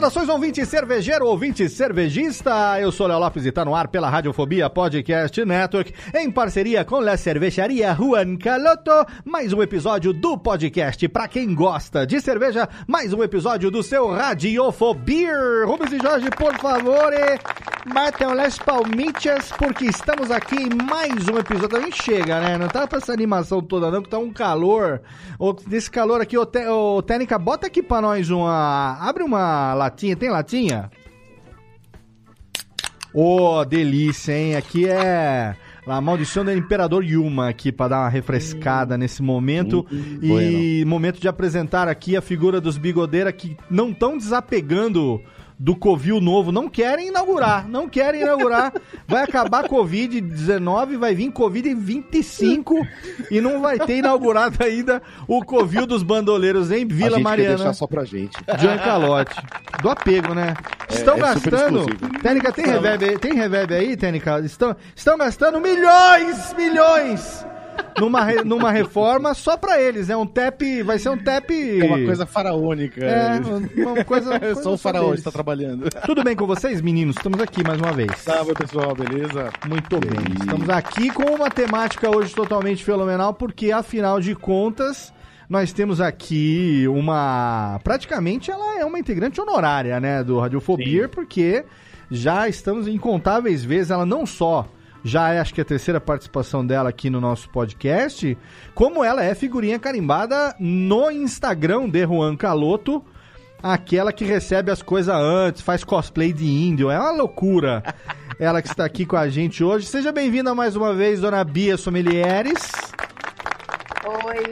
Saudações, ouvinte cervejeiro, ouvinte cervejista. Eu sou Léo Lopes e tá no ar pela Radiofobia Podcast Network, em parceria com a cervejaria Juan Caloto. Mais um episódio do podcast pra quem gosta de cerveja. Mais um episódio do seu Radiofobia. Rubens e Jorge, por favor, batam as palmitas, porque estamos aqui em mais um episódio. Também chega, né? Não tá pra essa animação toda, não, que tá um calor. Desse calor aqui, ô, Técnica, bota aqui pra nós uma. Abre uma latinha. Tem latinha? Ô, oh, delícia, hein? Aqui é a maldição do Imperador Yuma aqui para dar uma refrescada nesse momento e bueno. momento de apresentar aqui a figura dos bigodeiras que não estão desapegando do Covil novo. Não querem inaugurar, não querem inaugurar. Vai acabar Covid-19, vai vir Covid-25 e não vai ter inaugurado ainda o Covil dos bandoleiros em Vila a gente Mariana. Quer deixar só pra gente. John Calote. Do apego, né? É, estão é gastando. Técnica, tem reverb, tem reverb aí, Técnica? Estão, estão gastando milhões, milhões numa, re, numa reforma só pra eles. É um tap. Vai ser um tap. É uma coisa faraônica. É, uma coisa. É só o faraó está trabalhando. Tudo bem com vocês, meninos? Estamos aqui mais uma vez. Salve, pessoal, beleza? Muito e bem. Estamos aqui com uma temática hoje totalmente fenomenal, porque afinal de contas nós temos aqui uma. Praticamente ela é uma integrante honorária, né, do Radiofobia, Sim. porque já estamos incontáveis vezes, ela não só já é acho que a terceira participação dela aqui no nosso podcast, como ela é figurinha carimbada no Instagram de Juan Caloto, aquela que recebe as coisas antes, faz cosplay de índio, é uma loucura. ela que está aqui com a gente hoje. Seja bem-vinda mais uma vez, dona Bia Somelieres. Oi,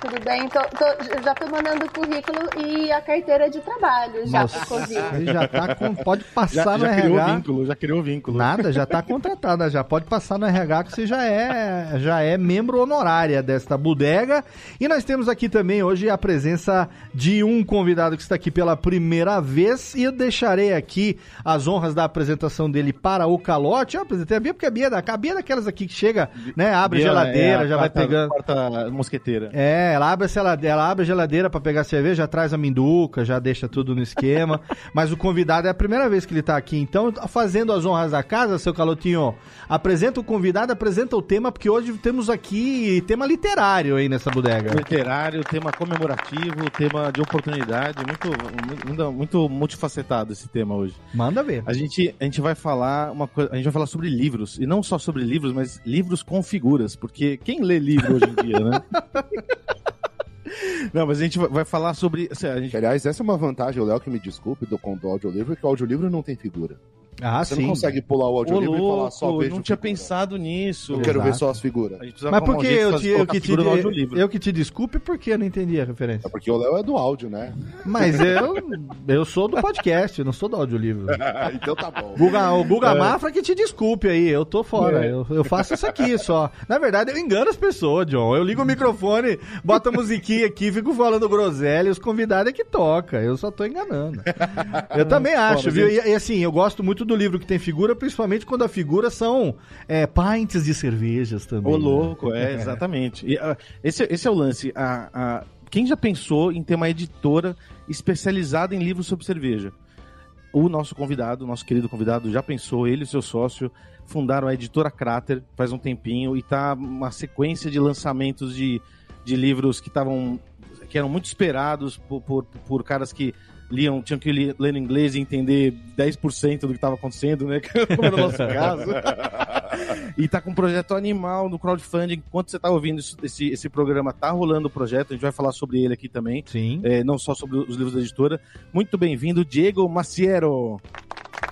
tudo bem? Tô, tô, já tô mandando o currículo e a carteira de trabalho já Nossa, Covid. Já tá com, pode passar já, no já RH. Criou vínculo, já criou vínculo. Nada, já tá contratada, já pode passar no RH que você já é, já é membro honorária desta bodega. E nós temos aqui também hoje a presença de um convidado que está aqui pela primeira vez e eu deixarei aqui as honras da apresentação dele para o calote. Eu apresentei a Bia porque a Bia, a Bia é daquelas aqui que chega, né, abre Bia, geladeira, é já quarta, vai pegando. Quarta mosqueteira. É, ela abre a geladeira, ela abre a geladeira para pegar cerveja, já traz a minduca, já deixa tudo no esquema. Mas o convidado é a primeira vez que ele tá aqui, então fazendo as honras da casa, seu Calotinho, apresenta o convidado, apresenta o tema, porque hoje temos aqui tema literário aí nessa bodega. Literário, tema comemorativo, tema de oportunidade, muito, muito, muito multifacetado esse tema hoje. Manda ver. A gente, a gente vai falar uma coisa, a gente vai falar sobre livros, e não só sobre livros, mas livros com figuras, porque quem lê livro hoje em dia, né? Não, mas a gente vai falar sobre. Assim, gente... Aliás, essa é uma vantagem, o Léo que me desculpe, do, do audiolivro, que o audiolivro não tem figura. Ah, Você sim. não consegue pular o audiolivro e falar só vejo não tinha figura. pensado nisso. Eu quero ver só as figuras. Mas por que eu, te, eu, que te, eu que te desculpe, porque eu não entendi a referência? É porque o Léo é do áudio, né? Mas eu, eu sou do podcast, eu não sou do audiolivro. então tá bom. Guga, o Guga é. Mafra que te desculpe aí, eu tô fora. É. Eu, eu faço isso aqui só. Na verdade, eu engano as pessoas, John. Eu ligo o microfone, boto a musiquinha aqui, fico falando groselha e os convidados é que toca. Eu só tô enganando. Eu também acho, Pô, viu? E, e assim, eu gosto muito do livro que tem figura principalmente quando a figura são é, pints de cervejas também. Ô, né? louco, é, exatamente. E, uh, esse, esse é o lance. A, a, quem já pensou em ter uma editora especializada em livros sobre cerveja? o nosso convidado, o nosso querido convidado, já pensou, ele e seu sócio fundaram a editora Crater faz um tempinho e tá uma sequência de lançamentos de, de livros que estavam que eram muito esperados por, por, por caras que liam, tinham que ler, ler em inglês e entender 10% do que estava acontecendo, né? Como era o nosso caso. e tá com um projeto animal no crowdfunding. Enquanto você tá ouvindo isso, esse, esse programa, tá rolando o projeto, a gente vai falar sobre ele aqui também. Sim. É, não só sobre os livros da editora. Muito bem-vindo, Diego Maciero.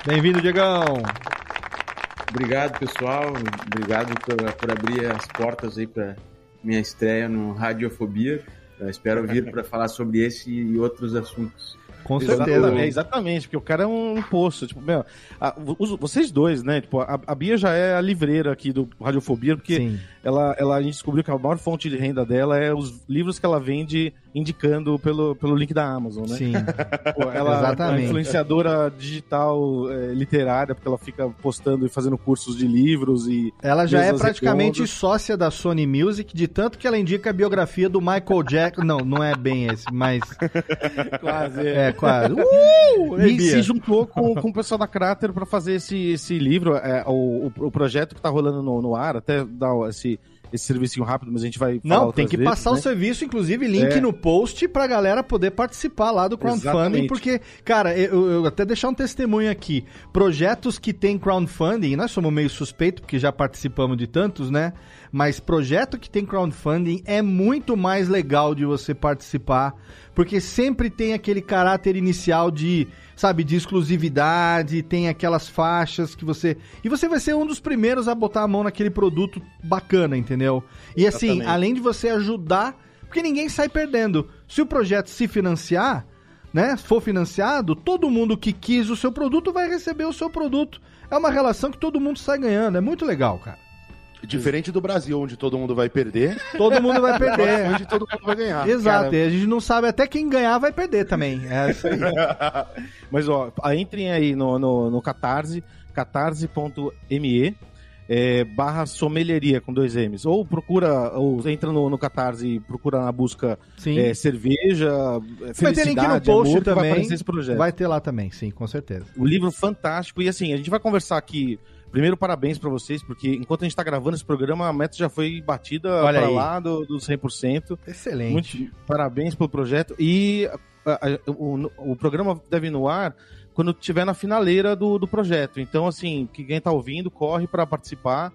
Bem-vindo, Diegão. Obrigado, pessoal. Obrigado por, por abrir as portas aí para minha estreia no Radiofobia. Eu espero vir para falar sobre esse e outros assuntos. Com Exatamente, certeza. é, exatamente, porque o cara é um poço. Tipo, meu, a- os- vocês dois, né? Tipo, a, a Bia já é a livreira aqui do Radiofobia, porque Sim. ela, ela, a gente descobriu que a maior fonte de renda dela é os livros que ela vende indicando pelo, pelo link da Amazon, né? Sim. Pô, ela é Exatamente. uma influenciadora digital é, literária, porque ela fica postando e fazendo cursos de livros e. Ela já é praticamente sócia da Sony Music, de tanto que ela indica a biografia do Michael Jackson. Não, não é bem esse, mas. Quase. É, quase. Uh! E se juntou com, com o pessoal da Crater para fazer esse, esse livro, é, o, o, projeto que tá rolando no, no ar, até dar esse, esse servicinho rápido, mas a gente vai Não, tem que vezes, passar né? o serviço, inclusive link É. no post pra galera poder participar lá do crowdfunding, Exatamente. porque, cara, eu, eu até deixar um testemunho aqui. Projetos que tem crowdfunding, nós somos meio suspeito porque já participamos de tantos, né? Mas projeto que tem crowdfunding é muito mais legal de você participar, porque sempre tem aquele caráter inicial de, sabe, de exclusividade, tem aquelas faixas que você. E você vai ser um dos primeiros a botar a mão naquele produto bacana, entendeu? E assim, além de você ajudar, porque ninguém sai perdendo. Se o projeto se financiar, né, for financiado, todo mundo que quis o seu produto vai receber o seu produto. É uma relação que todo mundo sai ganhando. É muito legal, cara. Diferente do Brasil, onde todo mundo vai perder, Todo mundo vai perder. onde todo mundo vai ganhar. Exato, e a gente não sabe até quem ganhar vai perder também. É aí. Mas, ó, entrem aí no, no, no Catarse, catarse.me é, barra sommelieria com dois M's. Ou procura, ou entra no, no Catarse e procura na busca Sim. é, cerveja, Vai ter link no post amor, vai também. projeto. Vai ter lá também, sim, com certeza. Um livro fantástico. E assim, a gente vai conversar aqui. Primeiro, parabéns pra vocês, porque enquanto a gente tá gravando esse programa, a meta já foi batida Olha para aí. lá do, dos 100%. Excelente. Muito parabéns pelo projeto. E a- a- o, o programa deve ir no ar quando estiver na finaleira do, do projeto. Então, assim, que quem tá ouvindo, corre para participar,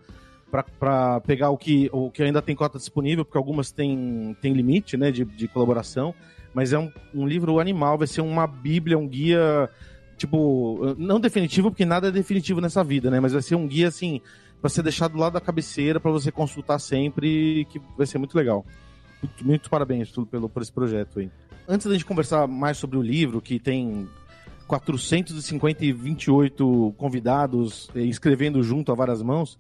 para pegar o que, o que ainda tem cota disponível, porque algumas têm tem limite né, de, de colaboração. Mas é um, um livro animal, vai ser uma bíblia, um guia, tipo, não definitivo, porque nada é definitivo nessa vida, né? Mas vai ser um guia, assim, para ser deixado do lado da cabeceira, para você consultar sempre, que vai ser muito legal. Muito, muito parabéns tudo pelo, por esse projeto aí. Antes da gente conversar mais sobre o livro, que tem 450 e 28 convidados eh, escrevendo junto a várias mãos,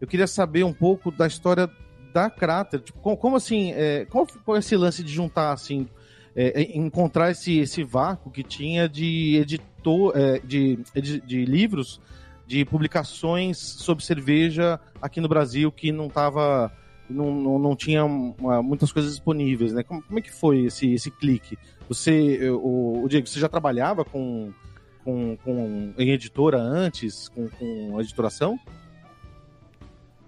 eu queria saber um pouco da história da Crater. Tipo, como, como assim, é, qual foi esse lance de juntar, assim, é, é, encontrar esse, esse vácuo que tinha de editor, é, de, de, de livros, de publicações sobre cerveja aqui no Brasil que não tava não, não, não tinha uma- muitas coisas disponíveis, né? Como, como é que foi esse, esse clique? Você, o, o Diego, você já trabalhava com, com, com em editora antes, com, com editoração?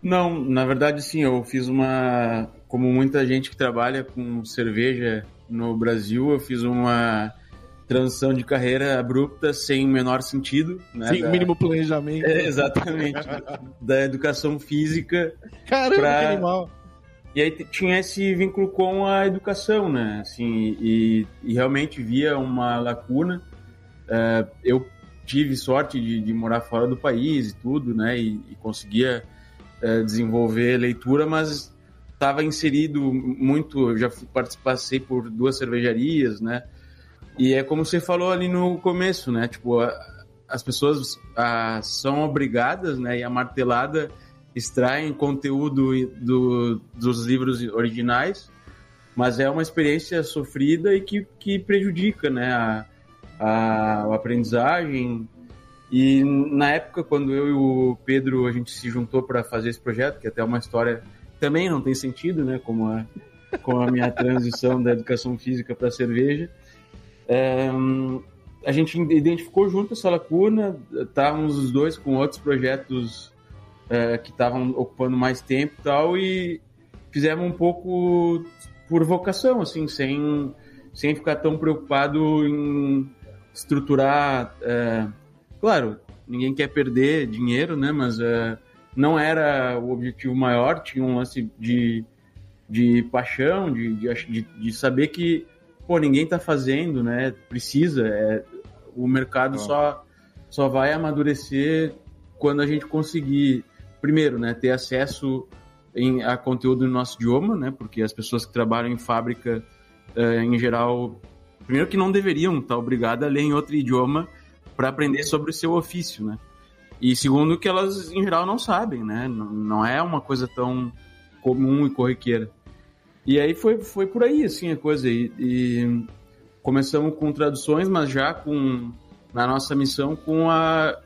Não, na verdade, sim, eu fiz uma. Como muita gente que trabalha com cerveja no Brasil, eu fiz uma transição de carreira abrupta, sem o menor sentido. Né, Sem da- o mínimo planejamento. É, exatamente. da educação física. Caramba, pra- que animal. E aí tinha esse vínculo com a educação, né? Assim, e, e realmente via uma lacuna. É, eu tive sorte de, de morar fora do país e tudo, né? E, e conseguia é, desenvolver leitura, mas estava inserido muito. Eu já participei por duas cervejarias, né? E é como você falou ali no começo, né? Tipo, a- as pessoas ah, são obrigadas, né? E a martelada extraem conteúdo do, dos livros originais, mas é uma experiência sofrida e que, que prejudica, né? A, a, a aprendizagem. E na época, quando eu e o Pedro a gente se juntou para fazer esse projeto, que até é uma história também não tem sentido, né? Como a, com a minha transição da educação física para cerveja. É, a gente identificou junto essa lacuna, estávamos os dois com outros projetos é, que estavam ocupando mais tempo e tal, e fizemos um pouco por vocação, assim, sem, sem ficar tão preocupado em estruturar. É, claro, ninguém quer perder dinheiro, né? Mas é, não era o objetivo maior, tinha um lance de, de paixão, de, de, de saber que pô, ninguém está fazendo, né? Precisa, é, o mercado só, só vai amadurecer quando a gente conseguir, primeiro, né, ter acesso em, a conteúdo no nosso idioma, né? Porque as pessoas que trabalham em fábrica, é, em geral, primeiro que não deveriam estar obrigadas a ler em outro idioma para aprender sobre o seu ofício, né? E segundo que elas em geral não sabem, né? Não, não é uma coisa tão comum e corriqueira. E aí foi, foi por aí, assim, a coisa. E, e começamos com traduções, mas já com na nossa missão com a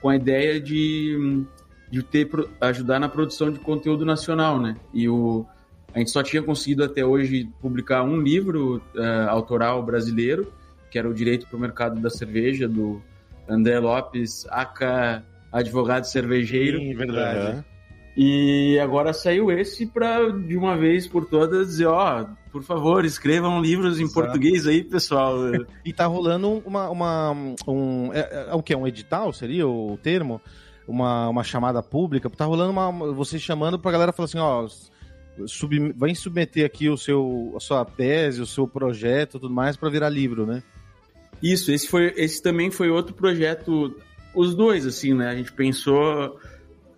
com a ideia de, de ter ajudar na produção de conteúdo nacional, né? E o a gente só tinha conseguido até hoje publicar um livro uh, autoral brasileiro, que era o Direito para o Mercado da Cerveja do André Lopes, aka advogado cervejeiro. Sim, verdade. Uhum. E agora saiu esse para de uma vez por todas dizer, ó, oh, por favor, escrevam livros em Exato. português aí, pessoal. e tá rolando uma, uma um, é, é, é, o que um edital seria o termo, uma, uma chamada pública, tá rolando uma você chamando pra galera falar assim, ó, sub, vem submeter aqui o seu a sua tese, o seu projeto, tudo mais para virar livro, né? Isso, esse foi esse também foi outro projeto os dois assim, né? A gente pensou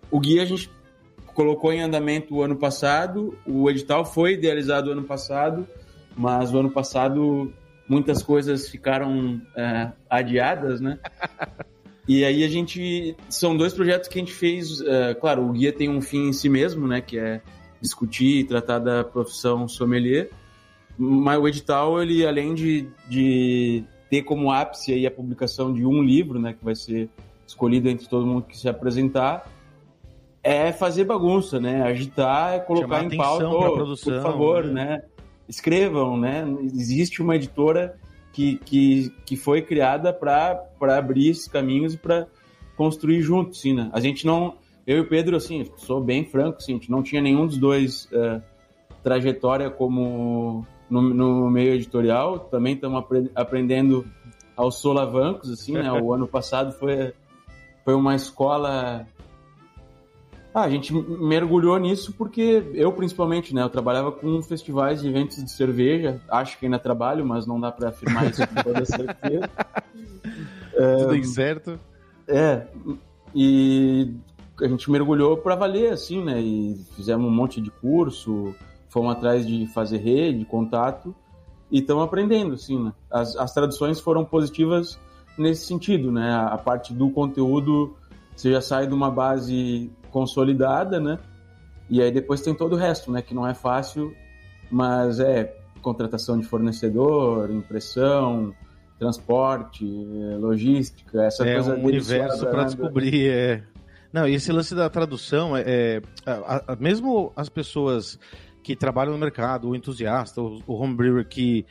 o guia a gente colocou em andamento o ano passado, o edital foi idealizado o ano passado, mas o ano passado muitas coisas ficaram é, adiadas, né? E aí a gente são dois projetos que a gente fez. É, claro, o guia tem um fim em si mesmo, né? Que é discutir e tratar da profissão sommelier. Mas o edital, ele além de, de ter como ápice aí a publicação de um livro, né? Que vai ser escolhido entre todo mundo que se apresentar, é fazer bagunça, né? Agitar, é colocar Chamar em pauta, oh, produção, por favor, né? né? Escrevam, né? Existe uma editora que, que, que foi criada para abrir esses caminhos e para construir juntos, sim, né? A gente não... Eu e o Pedro, assim, sou bem franco, assim, a gente não tinha nenhum dos dois uh, trajetória como no, no, meio editorial. Também estamos aprendendo aos solavancos, assim, né? O ano passado foi, foi uma escola ah, a gente mergulhou nisso porque eu, principalmente, né? Eu trabalhava com festivais e eventos de cerveja. Acho que ainda trabalho, mas não dá para afirmar isso com toda certeza. Tudo é, incerto. É. E a gente mergulhou para valer, assim, né? E fizemos um monte de curso, fomos atrás de fazer rede, contato. E estamos aprendendo, assim, né? As, as traduções foram positivas nesse sentido, né? A parte do conteúdo, você já sai de uma base consolidada, né? E aí depois tem todo o resto, né? Que não é fácil, mas é contratação de fornecedor, impressão, transporte, logística, essa é coisa um universo para descobrir. É... Não, e esse lance da tradução é, é a, a, mesmo as pessoas que trabalham no mercado, o entusiasta, o, o homebrewer que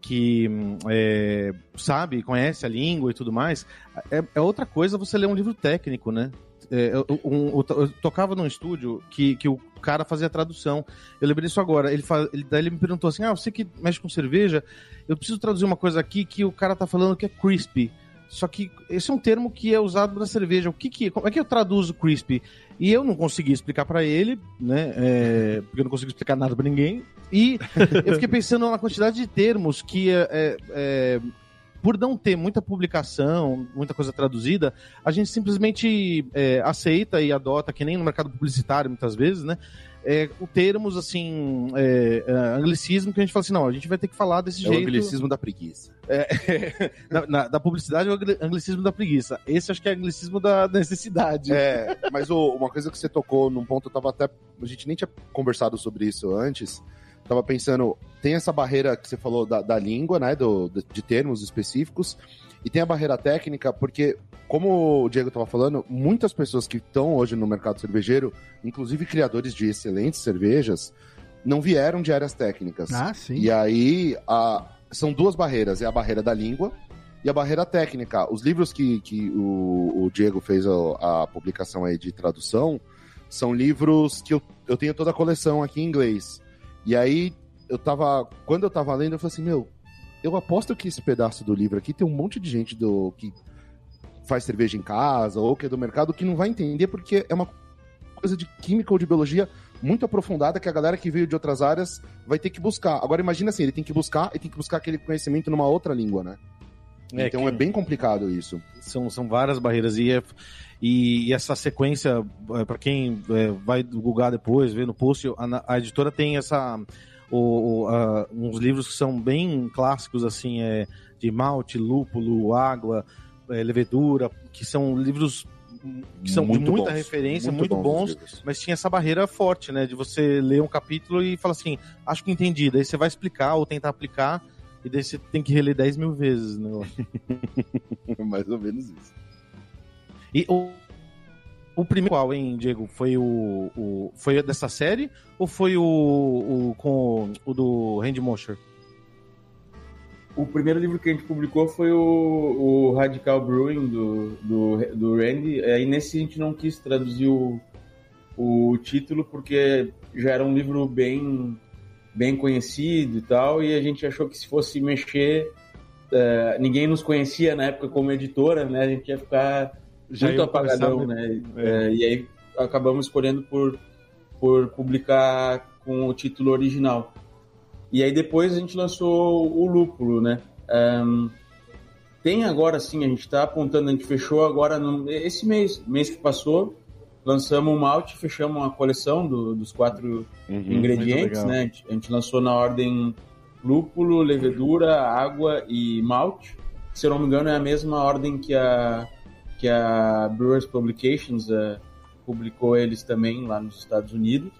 que é, sabe, conhece a língua e tudo mais, é, é outra coisa você ler um livro técnico, né? É, eu, um, eu, tocava num estúdio que, que o cara fazia tradução. Eu lembrei disso agora. Ele, faz, ele, daí ele me perguntou assim: Ah, você que mexe com cerveja, eu preciso traduzir uma coisa aqui que o cara tá falando que é crispy. Só que esse é um termo que é usado na cerveja. O que que, como é que eu traduzo crispy? E eu não consegui explicar para ele, né? É, porque eu não consigo explicar nada para ninguém. E eu fiquei pensando na quantidade de termos que é, é, é por não ter muita publicação, muita coisa traduzida, a gente simplesmente é, aceita e adota, que nem no mercado publicitário muitas vezes, né? É, termos assim, é, é, anglicismo, que a gente fala assim: não, a gente vai ter que falar desse é jeito. o anglicismo da preguiça. É, na, na, da publicidade é o anglicismo da preguiça. Esse acho que é o anglicismo da necessidade. É, mas o, uma coisa que você tocou num ponto, eu tava até. A gente nem tinha conversado sobre isso antes tava pensando, tem essa barreira que você falou da, da língua, né, do, de termos específicos, e tem a barreira técnica, porque, como o Diego estava falando, muitas pessoas que estão hoje no mercado cervejeiro, inclusive criadores de excelentes cervejas, não vieram de áreas técnicas. Ah, sim. E aí, a, são duas barreiras. É a barreira da língua, e a barreira técnica. Os livros que, que o, o Diego fez a, a, publicação aí de tradução são livros que eu, eu tenho toda a coleção aqui em inglês. E aí, eu tava. Quando eu tava lendo, eu falei assim, meu, eu aposto que esse pedaço do livro aqui tem um monte de gente do que faz cerveja em casa ou que é do mercado que não vai entender porque é uma coisa de química ou de biologia muito aprofundada que a galera que veio de outras áreas vai ter que buscar. Agora imagina assim, ele tem que buscar e tem que buscar aquele conhecimento numa outra língua, né? É, então que... é bem complicado isso. São, são várias barreiras e, é, e, e, essa sequência, é, para quem é, vai googar depois, ver no post, a, a editora tem essa o, o, a, uns livros que são bem clássicos assim, é, de malte, lúpulo, água, é, levedura, que são livros que são muito de muita bons, referência, muito, muito bons, bons mas tinha essa barreira forte, né? De você ler um capítulo e falar assim, acho que entendi. Daí você vai explicar ou tentar aplicar, e daí você tem que reler 10 mil vezes o negócio. Mais ou menos isso. E o, o primeiro qual, hein, Diego? Foi o, o. Foi dessa série? Ou foi o. o com o do Randy Mosher? o primeiro livro que a gente publicou foi o, o Radical Brewing do, do, do Randy. Aí nesse a gente não quis traduzir o, o título porque já era um livro bem, bem conhecido e tal, e a gente achou que se fosse mexer, uh, ninguém nos conhecia na época como editora, né? A gente ia ficar já muito apagadão, né? É. Uh, e aí acabamos escolhendo por, por publicar com o título original. E aí depois a gente lançou o lúpulo, né? Um, tem agora sim, a gente está apontando, a gente fechou agora no, esse mês, mês que passou, lançamos o malte, fechamos a coleção do, dos quatro uhum, ingredientes, né? A gente, a gente, lançou na ordem lúpulo, levedura, água e malte. Se eu não me engano, é a mesma ordem que a, que a Brewers Publications uh, publicou eles também lá nos Estados Unidos.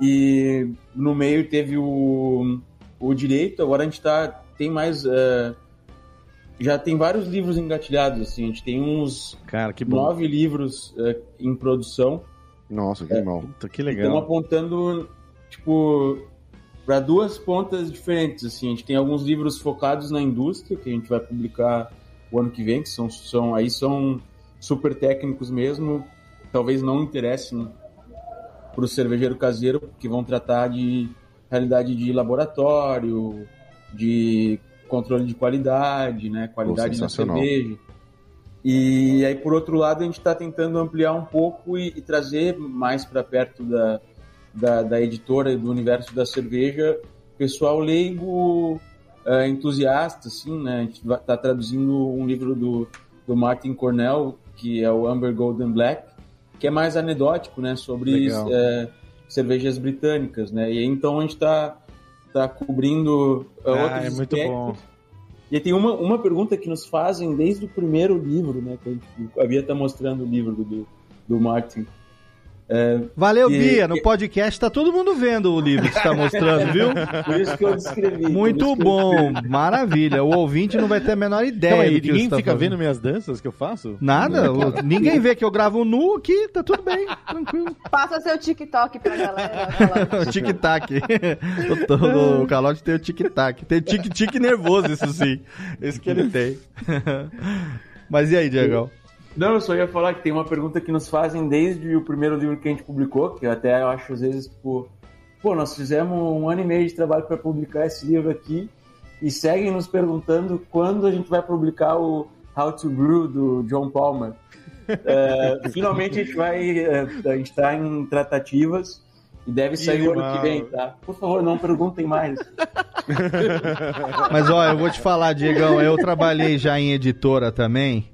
E no meio teve o, o direito, agora a gente tá, tem mais. Uh, já tem vários livros engatilhados, assim, a gente tem uns Cara, que nove livros uh, em produção. Nossa, que é, mal. Puta, que legal. Estamos apontando, tipo, para duas pontas diferentes, assim. A gente tem alguns livros focados na indústria, que a gente vai publicar o ano que vem, que são, são aí são super técnicos mesmo. Talvez não interessem para o cervejeiro caseiro, que vão tratar de realidade de laboratório, de controle de qualidade, né, qualidade da cerveja. E aí, por outro lado, a gente está tentando ampliar um pouco e, e trazer mais para perto da, da, da, editora do universo da cerveja pessoal leigo, uh, entusiasta, assim, né? A gente está traduzindo um livro do, do Martin Cornell, que é o Amber Golden Black, que é mais anedótico, né, sobre é, cervejas britânicas, né? E então a gente está tá cobrindo uh, ah, outros é muito aspectos. bom. E tem uma, uma pergunta que nos fazem desde o primeiro livro, né? Que a, gente, a Bia está mostrando o livro do, do Martin. É, Valeu, que, Bia. No podcast tá todo mundo vendo o livro que você tá mostrando, viu? Por isso que eu descrevi. Muito bom, maravilha. O ouvinte não vai ter a menor ideia. Então, aí, ninguém tá fica vendo minhas danças que eu faço? Nada. ninguém vê que eu gravo nu aqui, tá tudo bem, tranquilo. Passa seu TikTok pra galera. o tic-tac. o, o Calote tem o tic-tac. Tem tic-tic nervoso, isso sim. Esse que ele tem. Mas e aí, Diego? Não, eu só ia falar que tem uma pergunta que nos fazem desde o primeiro livro que a gente publicou, que até eu acho às vezes, tipo, pô, nós fizemos um ano e meio de trabalho para publicar esse livro aqui e seguem nos perguntando quando a gente vai publicar o How to Brew do John Palmer. É, finalmente a gente vai, é, a gente está em tratativas e deve sair o ano que vem, tá? Por favor, não perguntem mais. Mas olha, eu vou te falar, Diegão, eu trabalhei já em editora também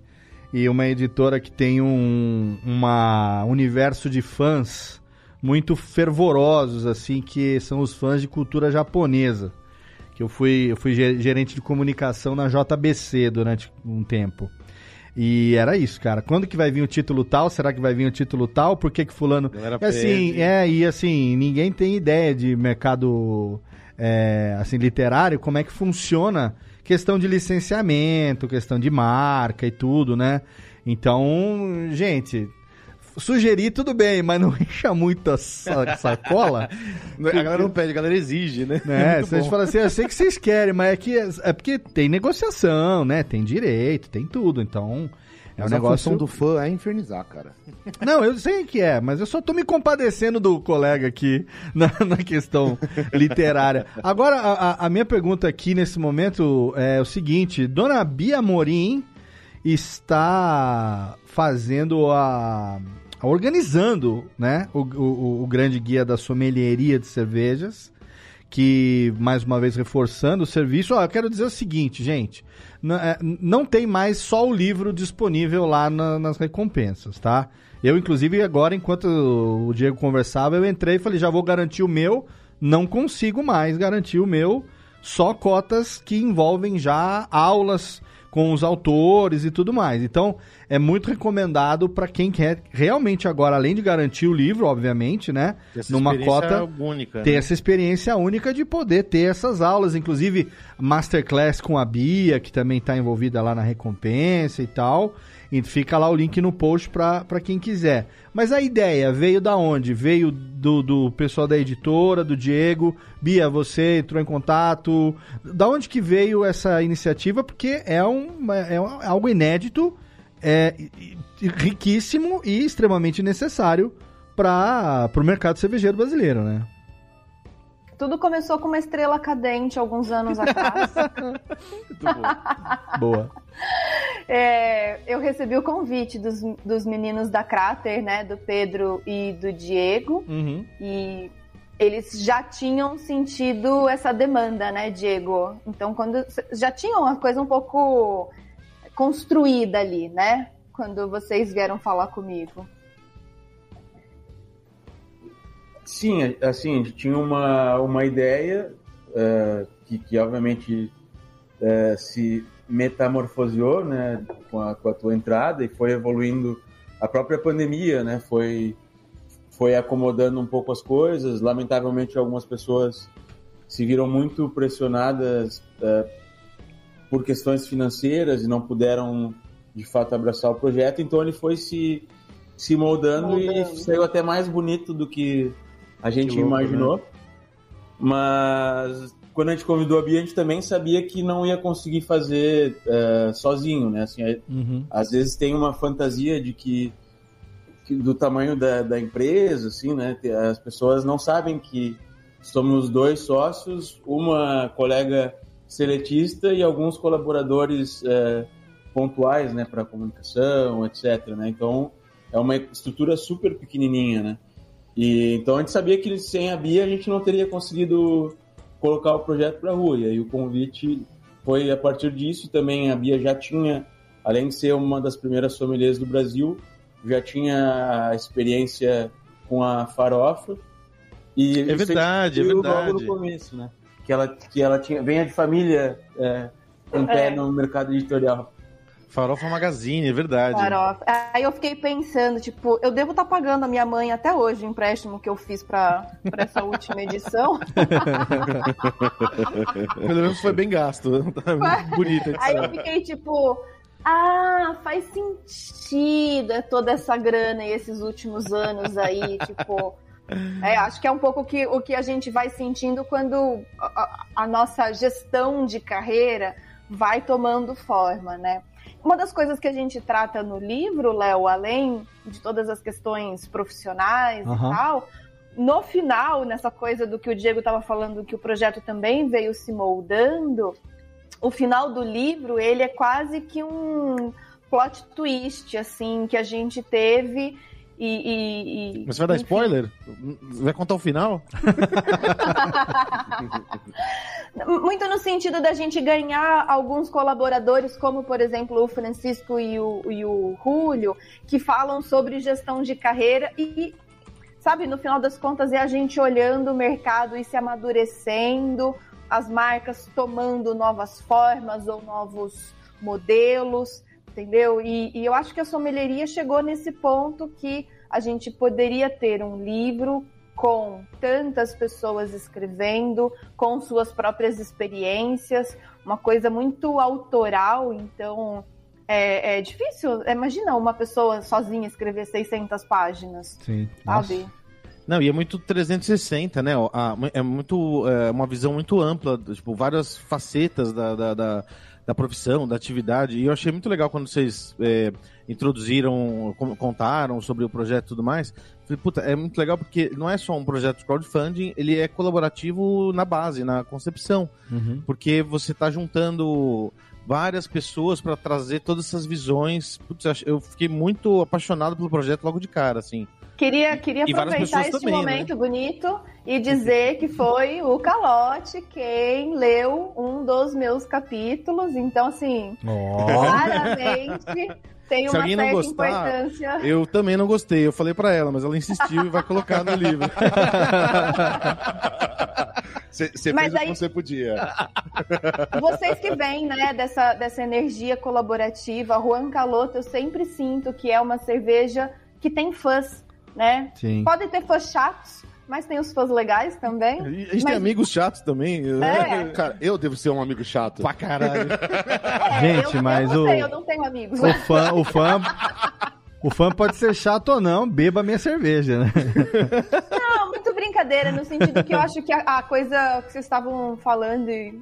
e uma editora que tem um uma universo de fãs muito fervorosos, assim, que são os fãs de cultura japonesa. Que eu fui, eu fui gerente de comunicação na JBC durante um tempo. E era isso, cara. Quando que vai vir o título tal? Será que vai vir o título tal? Por que que fulano... E assim, é, e assim, ninguém tem ideia de mercado é, assim, literário, como é que funciona questão de licenciamento, questão de marca e tudo, né? Então, gente, sugerir, tudo bem, mas não encha muito a sa- sacola. A galera não pede, a galera exige, né? né? Muito Se a gente bom. fala assim, eu sei que vocês querem, mas é que é porque tem negociação, né? Tem direito, tem tudo. Então, é um Mas a negócio. do fã é infernizar, cara. Não, eu sei que é, mas eu só tô me compadecendo do colega aqui na, na questão literária. Agora, a, a- a minha pergunta aqui nesse momento é o seguinte: Dona Bia Morim está fazendo a. organizando, né? O, o, o grande guia da sommelieria de cervejas. Que, mais uma vez, reforçando o serviço. Ó, eu quero dizer o seguinte, gente. É, não tem mais só o livro disponível lá na- nas recompensas, tá? Eu, inclusive, agora, enquanto o Diego conversava, eu entrei e falei, já vou garantir o meu. Não consigo mais garantir o meu. Só cotas que envolvem já aulas com os autores e tudo mais. Então, é muito recomendado para quem quer realmente agora, além de garantir o livro, obviamente, né? Essa numa cota única. ter né? essa experiência única de poder ter essas aulas, inclusive masterclass com a Bia, que também está envolvida lá na recompensa e tal. E fica lá o link no post para quem quiser. Mas a ideia veio da onde? Veio do, do pessoal da editora, do Diego. Bia, você entrou em contato. Da onde que veio essa iniciativa? Porque é, um, é um- algo inédito, é riquíssimo e extremamente necessário para o mercado cervejeiro brasileiro, né? Tudo começou com uma estrela cadente alguns anos atrás. Boa. É, eu recebi o convite dos, dos meninos da Crater, né? Do Pedro e do Diego. Uhum. E eles já tinham sentido essa demanda, né, Diego? Então, quando já tinham uma coisa um pouco construída ali, né? Quando vocês vieram falar comigo. Sim, assim, a gente tinha uma, uma ideia eh, que, que, obviamente, eh, se metamorfoseou né, com, a, com a tua entrada e foi evoluindo a própria pandemia, né? Foi, foi acomodando um pouco as coisas. Lamentavelmente, algumas pessoas se viram muito pressionadas eh, por questões financeiras e não puderam, de fato, abraçar o projeto. Então, ele foi se, se moldando, Moldando. e saiu até mais bonito do que a gente louco, imaginou. Mas quando a gente convidou a Bia, a gente também sabia que não ia conseguir fazer eh, sozinho, né? Assim, é- Uhum. às vezes tem uma fantasia de que, que do tamanho da, da empresa, assim, né? As pessoas não sabem que somos dois sócios, uma colega seletista e alguns colaboradores eh, pontuais, né, para comunicação, etc. Né? Então é uma estrutura super pequenininha, né? E então a gente sabia que sem a Bia a gente não teria conseguido colocar o projeto para rua. E aí o convite foi a partir disso. Também a Bia já tinha, além de ser uma das primeiras sommeliers do Brasil, já tinha a experiência com a farofa. E É isso a gente verdade, é viu verdade. Logo no começo, né? Que ela, que ela tinha, venha de família é, em pé É. no mercado editorial. Farofa Magazine, é verdade. Farofa. Aí eu fiquei pensando, tipo, eu devo estar pagando a minha mãe até hoje o empréstimo que eu fiz para essa última edição. Pelo menos foi bem gasto. Tá muito bonita Aí eu fiquei tipo, ah, faz sentido é toda essa grana e esses últimos anos aí, tipo. É, acho que é um pouco que, o que a gente vai sentindo quando a, a- a nossa gestão de carreira vai tomando forma, né? Uma das coisas que a gente trata no livro, Léo, além de todas as questões profissionais Aham. e tal, no final, nessa coisa do que o Diego estava falando, que o projeto também veio se moldando, o final do livro, ele é quase que um plot twist, assim, que a gente teve e... e- e- Mas você vai dar enfim. spoiler? Vai contar o final? Muito no sentido da gente ganhar alguns colaboradores, como, por exemplo, o Francisco e o, e o Julio, que falam sobre gestão de carreira e, sabe, no final das contas, é a gente olhando o mercado e se amadurecendo, as marcas tomando novas formas ou novos modelos, entendeu? E, e eu acho que a sommelieria chegou nesse ponto que a gente poderia ter um livro com tantas pessoas escrevendo, com suas próprias experiências, uma coisa muito autoral, então é, é difícil. Imagina uma pessoa sozinha escrever 600 páginas, Sim. sabe? Nossa. Não, e é muito 360, né? É muito é uma visão muito ampla, tipo, várias facetas da, da, da, da profissão, da atividade. E eu achei muito legal quando vocês é, introduziram, contaram sobre o projeto e tudo mais. Falei, puta, é muito legal porque não é só um projeto de crowdfunding, ele é colaborativo na base, na concepção. Uhum. Porque você tá juntando várias pessoas para trazer todas essas visões. Putz, eu fiquei muito apaixonado pelo projeto logo de cara, assim. Queria, queria E aproveitar este também, né? momento bonito e dizer que foi o Calote quem leu um dos meus capítulos. Então, assim, Ó. claramente tem Se uma alguém não certa gostar, importância. Eu também não gostei, eu falei pra ela, mas ela insistiu e vai colocar no livro. Você fez o aí- que você podia. Vocês que vêm, né, dessa, dessa energia colaborativa, Juan Caloto, eu sempre sinto que é uma cerveja que tem fãs, né? Sim. Pode ter fãs chatos, mas tem os fãs legais também. E A gente Mas- tem amigos chatos também. É. Cara, eu devo ser um amigo chato. Pra caralho. É, Gente, eu, mas eu não o- sei, eu não tenho amigos. O fã, o fã. O fã pode ser chato ou não, beba minha cerveja, né? Não, muito brincadeira, no sentido que eu acho que a, a coisa que vocês estavam falando, e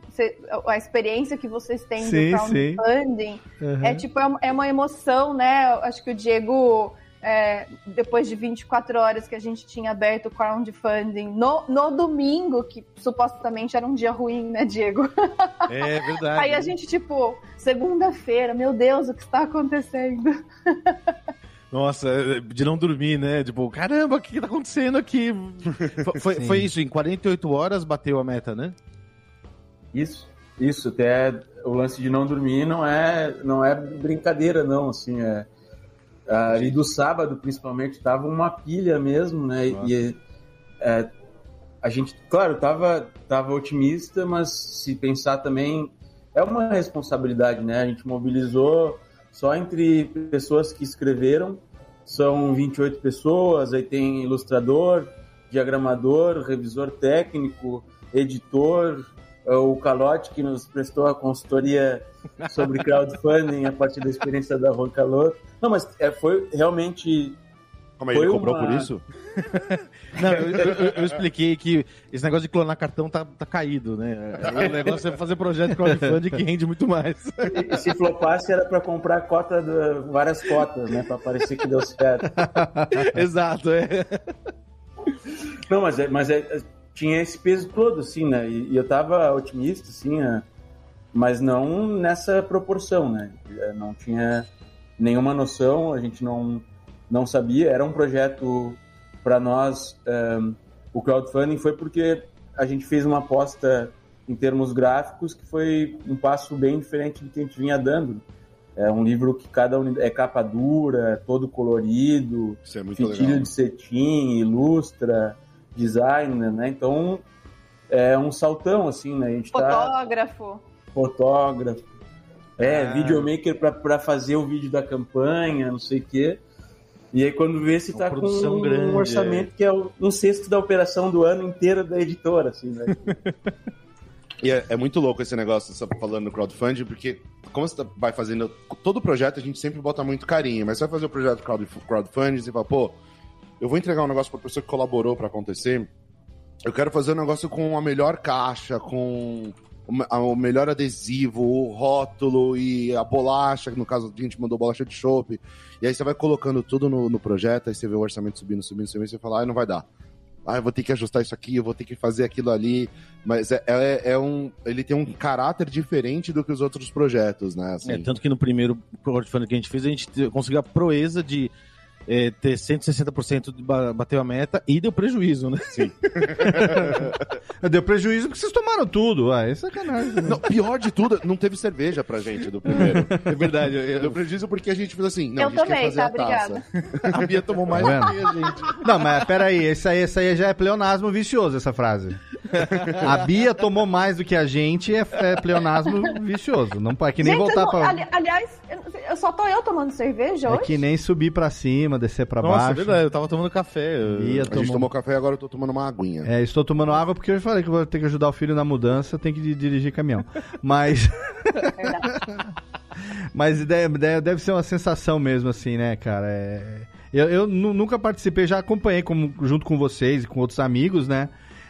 a experiência que vocês têm Sim, do crowdfunding, Uhum. é tipo, é uma, é uma emoção, né? Acho que o Diego, é, depois de 24 horas que a gente tinha aberto o crowdfunding, no, no domingo, que supostamente era um dia ruim, né, Diego? É verdade. Aí a gente, tipo, segunda-feira, meu Deus, o que está acontecendo? Nossa, de não dormir, né? Tipo, caramba, o que, que tá acontecendo aqui? Foi- foi isso, em 48 horas bateu a meta, né? Isso, isso. Até o lance de não dormir não é, não é brincadeira, não. Assim, é, ali do sábado, principalmente, tava uma pilha mesmo, né? Nossa. E é, a gente, claro, tava, tava otimista, mas se pensar também é uma responsabilidade, né? A gente mobilizou só entre pessoas que escreveram, são 28 pessoas, aí tem ilustrador, diagramador, revisor técnico, editor, o Calote, que nos prestou a consultoria sobre crowdfunding a partir da experiência da Juan Calote. Não, mas é, foi realmente Como aí, Foi ele cobrou uma- por isso? Não, eu, eu- eu expliquei que esse negócio de clonar cartão tá, tá caído, né? O negócio é fazer projeto de crowdfunding que rende muito mais. E se flopasse era para comprar cota de, várias cotas, né? Para parecer que deu certo. Exato, é. Não, mas, é, mas é, tinha esse peso todo, assim, né? E, e eu tava otimista, assim, é, mas não nessa proporção, né? É, Não tinha nenhuma noção, a gente não, não sabia. Era um projeto para nós. é, o crowdfunding foi porque a gente fez uma aposta em termos gráficos que foi um passo bem diferente do que a gente vinha dando. É um livro que cada é capa dura, todo colorido, Isso é muito fitilho legal. de cetim, ilustra, designer, né? Então é um saltão, assim, né? A gente tá Fotógrafo. fotógrafo, é, Ah. videomaker para fazer o vídeo da campanha, não sei o quê. E aí quando vê se tá com um grande, orçamento que é o- um sexto da operação do ano inteiro da editora, assim, né? E é, é muito louco esse negócio, tá falando no crowdfunding, porque como você tá- vai fazendo todo o projeto, a gente sempre bota muito carinho, mas você vai fazer o projeto crowd, crowdfunding, você fala, pô, eu vou entregar um negócio pra pessoa que colaborou pra acontecer, eu quero fazer um negócio com a melhor caixa, com o me- a- o melhor adesivo, o rótulo e a bolacha, no caso a gente mandou bolacha de chopp, e aí você vai colocando tudo no, no projeto, aí você vê o orçamento subindo, subindo, subindo, e você fala, ah, não vai dar. Ah, eu vou ter que ajustar isso aqui, eu vou ter que fazer aquilo ali. Mas é, é, é um. Ele tem um caráter diferente do que os outros projetos, né? Assim. É, tanto que no primeiro crowdfunding que a gente fez, a gente te- conseguiu a proeza de é, ter 160% de ba- bateu a meta e deu prejuízo, né? Sim. Deu prejuízo porque vocês tomaram tudo. Ah, é sacanagem. né? Não, pior de tudo, não teve cerveja pra gente do primeiro. É verdade. eu- Deu prejuízo porque a gente fez assim. Não, Eu a gente também, quer fazer tá? a taça. Obrigada. A Bia tomou mais Tá do que a gente. Não, mas peraí, esse aí, esse aí já é pleonasmo vicioso, essa frase. A Bia tomou mais do que a gente é, é pleonasmo vicioso. Não pode é que nem Gente, voltar não- pra. ali- aliás, eu, só tô eu tomando cerveja É hoje? que nem subir pra cima, descer pra Nossa, é baixo. verdade. Eu tava tomando café. eu- Bia A gente tomou- tomou café e agora eu tô tomando uma aguinha. É, estou tomando água porque eu falei que vou ter que ajudar o filho na mudança, tem que di- dirigir caminhão. Mas. Verdade. Mas deve, deve ser uma sensação mesmo, assim, né, cara? É... Eu, eu nunca participei, já acompanhei como, junto com vocês e com outros amigos, né?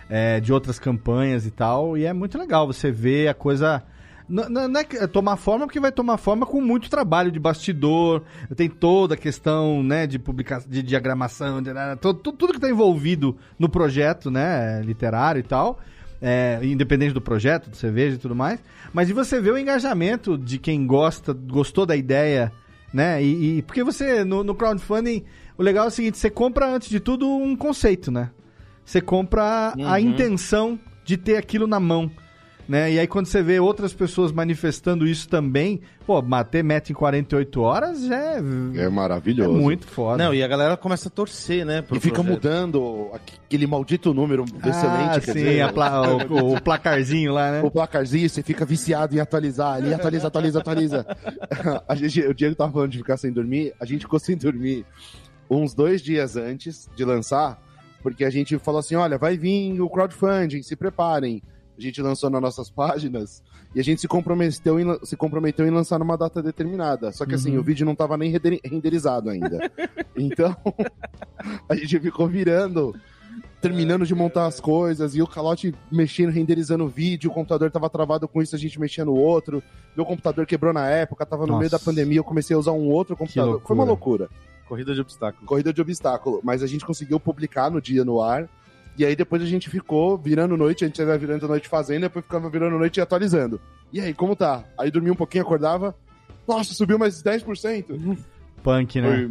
É, de outras campanhas e tal. E é muito legal você ver a coisa. Não, não, é tomar forma, porque vai tomar forma com muito trabalho de bastidor. Tem toda a questão né, de publicação, de diagramação, de, tudo, tudo que está envolvido no projeto né, literário e tal é, independente do projeto, do cerveja e tudo mais. Mas de você ver o engajamento de quem gosta, gostou da ideia, né? E, e porque você, no, no, crowdfunding, o legal é o seguinte: você compra, antes de tudo, um conceito, né? Você compra uhum. a intenção de ter aquilo na mão né? E aí quando você vê outras pessoas manifestando isso também, pô, bater meta em 48 horas é... É maravilhoso. É muito foda. Não, e a galera começa a torcer, né? E fica projeto. mudando aquele maldito número ah, excelente. Sim, dizer, pla o, o, placarzinho lá, né? O placarzinho, você fica viciado em atualizar ali, atualiza, atualiza, atualiza. a gente, o Diego tava falando de ficar sem dormir, a gente ficou sem dormir uns dois dias antes de lançar, porque a gente falou assim, olha, vai vir o crowdfunding, se preparem a gente lançou nas nossas páginas e a gente se comprometeu em, se comprometeu em lançar numa data determinada. Só que assim, uhum. o vídeo não estava nem renderizado ainda. então, a gente ficou virando, terminando de montar as coisas e o calote mexendo, renderizando o vídeo, o computador estava travado com isso, a gente mexia no outro. Meu computador quebrou na época, estava no Nossa. meio da pandemia, eu comecei a usar um outro computador. Foi uma loucura. Corrida de obstáculo. Corrida de obstáculo. Mas a gente conseguiu publicar no dia no ar. E aí depois a gente ficou virando noite, a gente ia virando noite fazendo, depois ficava virando noite e atualizando. E aí, como tá? Aí dormia um pouquinho, acordava. Nossa, subiu mais 10%. Punk, né? Foi,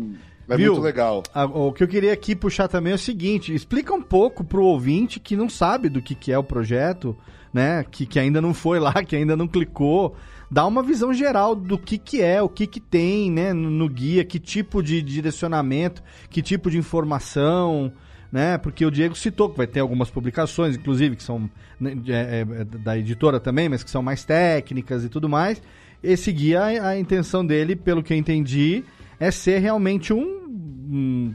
é Viu? muito legal. o que eu queria aqui puxar também é o seguinte: explica um pouco pro ouvinte que não sabe do que, que é o projeto, né? Que, que ainda não foi lá, que ainda não clicou. Dá uma visão geral do que, que é, o que, que tem né, no, no guia, que tipo de direcionamento, que tipo de informação né? Porque o Diego citou que vai ter algumas publicações, inclusive, que são né, é, é, da editora também, mas que são mais técnicas e tudo mais. Esse guia, a, a intenção dele, pelo que eu entendi, é ser realmente um, um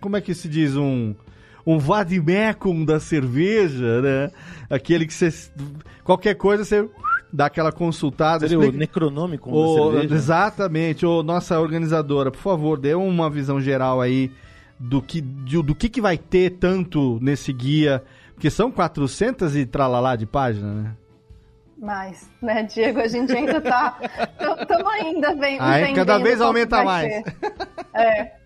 como é que se diz? Um um vadimecum da cerveja, né? Aquele que você qualquer coisa você dá aquela consultada. Seria explica... o necronômico da cerveja? Exatamente. Ô, nossa organizadora, por favor, dê uma visão geral aí do que, de, do que, que vai ter tanto nesse guia, porque são 400 e tralalá de página, né? Mais, né, Diego? A gente ainda tá. Estamos ainda vendo. Ah, cada vez aumenta mais. É.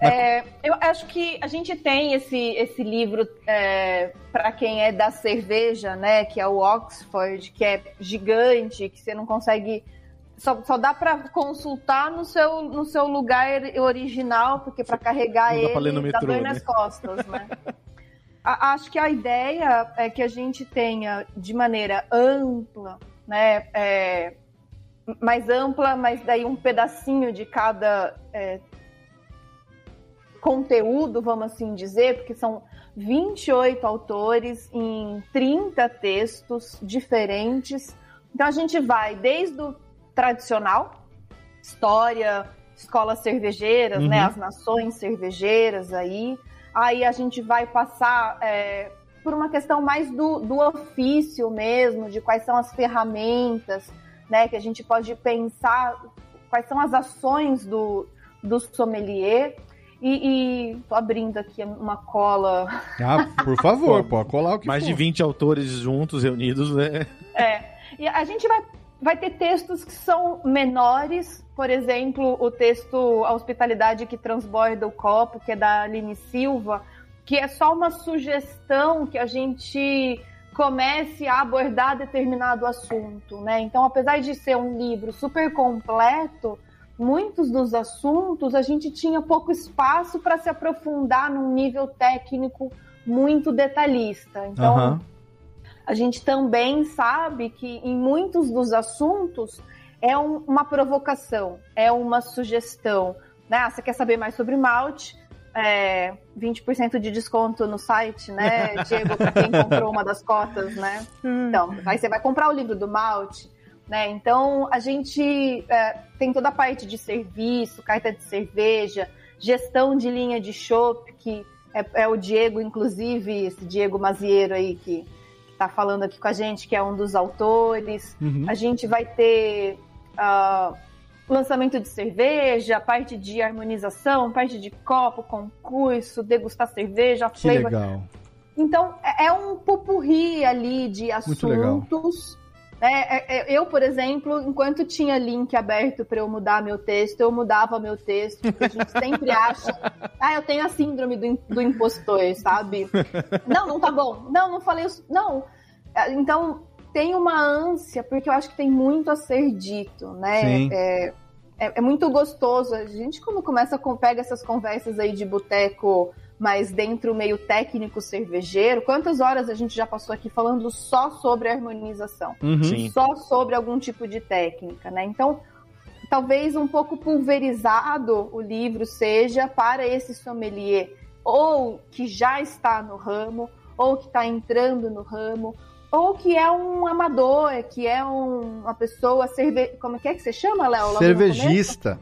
É, eu acho que a gente tem esse, esse livro é, para quem é da cerveja, né? Que é o Oxford, que é gigante, que você não consegue só, só dá para consultar no seu, no seu lugar original, porque para carregar ele dá, metrô, dor né? nas costas, né? a, acho que a ideia é que a gente tenha de maneira ampla, né? É, mais ampla, mas daí um pedacinho de cada é, conteúdo, vamos assim dizer, porque são 28 autores em 30 textos diferentes. Então a gente vai desde o tradicional, história, escolas cervejeiras, né, uhum. né, as nações cervejeiras aí. Aí a gente vai passar é, por uma questão mais do, do ofício mesmo, de quais são as ferramentas, né, que a gente pode pensar, quais são as ações do, do sommelier. E, e tô abrindo aqui uma cola. Ah, por favor, pode colar o que Mais for. de 20 autores juntos, reunidos, né? É. E a gente vai Vai ter textos que são menores, por exemplo, o texto A Hospitalidade que Transborda o Copo, que é da Aline Silva, que é só uma sugestão que a gente comece a abordar determinado assunto, né? Então, apesar de ser um livro super completo, muitos dos assuntos a gente tinha pouco espaço para se aprofundar num nível técnico muito detalhista. Então, uhum a gente também sabe que em muitos dos assuntos é um, uma provocação, é uma sugestão. Né? Ah, você quer saber mais sobre malte? É, 20% de desconto no site, né, Diego, para quem comprou uma das cotas, né? Hum. Então, aí você vai comprar o livro do malte, né? Então, a gente é, tem toda a parte de serviço, carta de cerveja, gestão de linha de chopp, que é, é, o Diego, inclusive, esse Diego Mazieiro aí, que está falando aqui com a gente, que é um dos autores. Uhum. A gente vai ter uh, lançamento de cerveja, parte de harmonização, parte de copo, concurso, degustar cerveja, Que flavor. legal. Então, é é um pupurri ali de assuntos. É, é, é, eu, por exemplo, enquanto tinha link aberto para eu mudar meu texto, eu mudava meu texto, porque a gente sempre acha. Ah, eu tenho a síndrome do, do impostor, sabe? Não, não tá bom. Não, não falei isso. Não. É, Então, tem uma ânsia, porque eu acho que tem muito a ser dito, né? É, é, é muito gostoso. A gente, quando começa pega essas conversas aí de boteco, mas dentro meio técnico cervejeiro, quantas horas a gente já passou aqui falando só sobre harmonização? Uhum. Só sobre algum tipo de técnica, né? Então, talvez um pouco pulverizado o livro seja para esse sommelier, ou que já está no ramo, ou que está entrando no ramo, ou que é um amador, que é um- uma pessoa cerve... como é que é que você chama, Léo? Cervejista.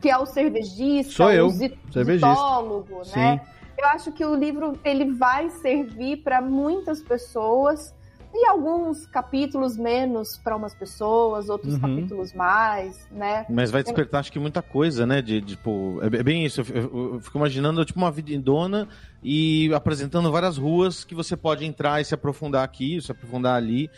Que é o cervejista, Sou eu, o zitólogo, Sim. né? Eu acho que o livro ele vai servir para muitas pessoas e alguns capítulos menos para umas pessoas, outros Uhum. capítulos mais, né? Mas vai despertar, acho que muita coisa, né? De, de, tipo, é bem isso. Eu, eu- eu fico imaginando, tipo, uma vidona e apresentando várias ruas que você pode entrar e se aprofundar aqui, se aprofundar ali.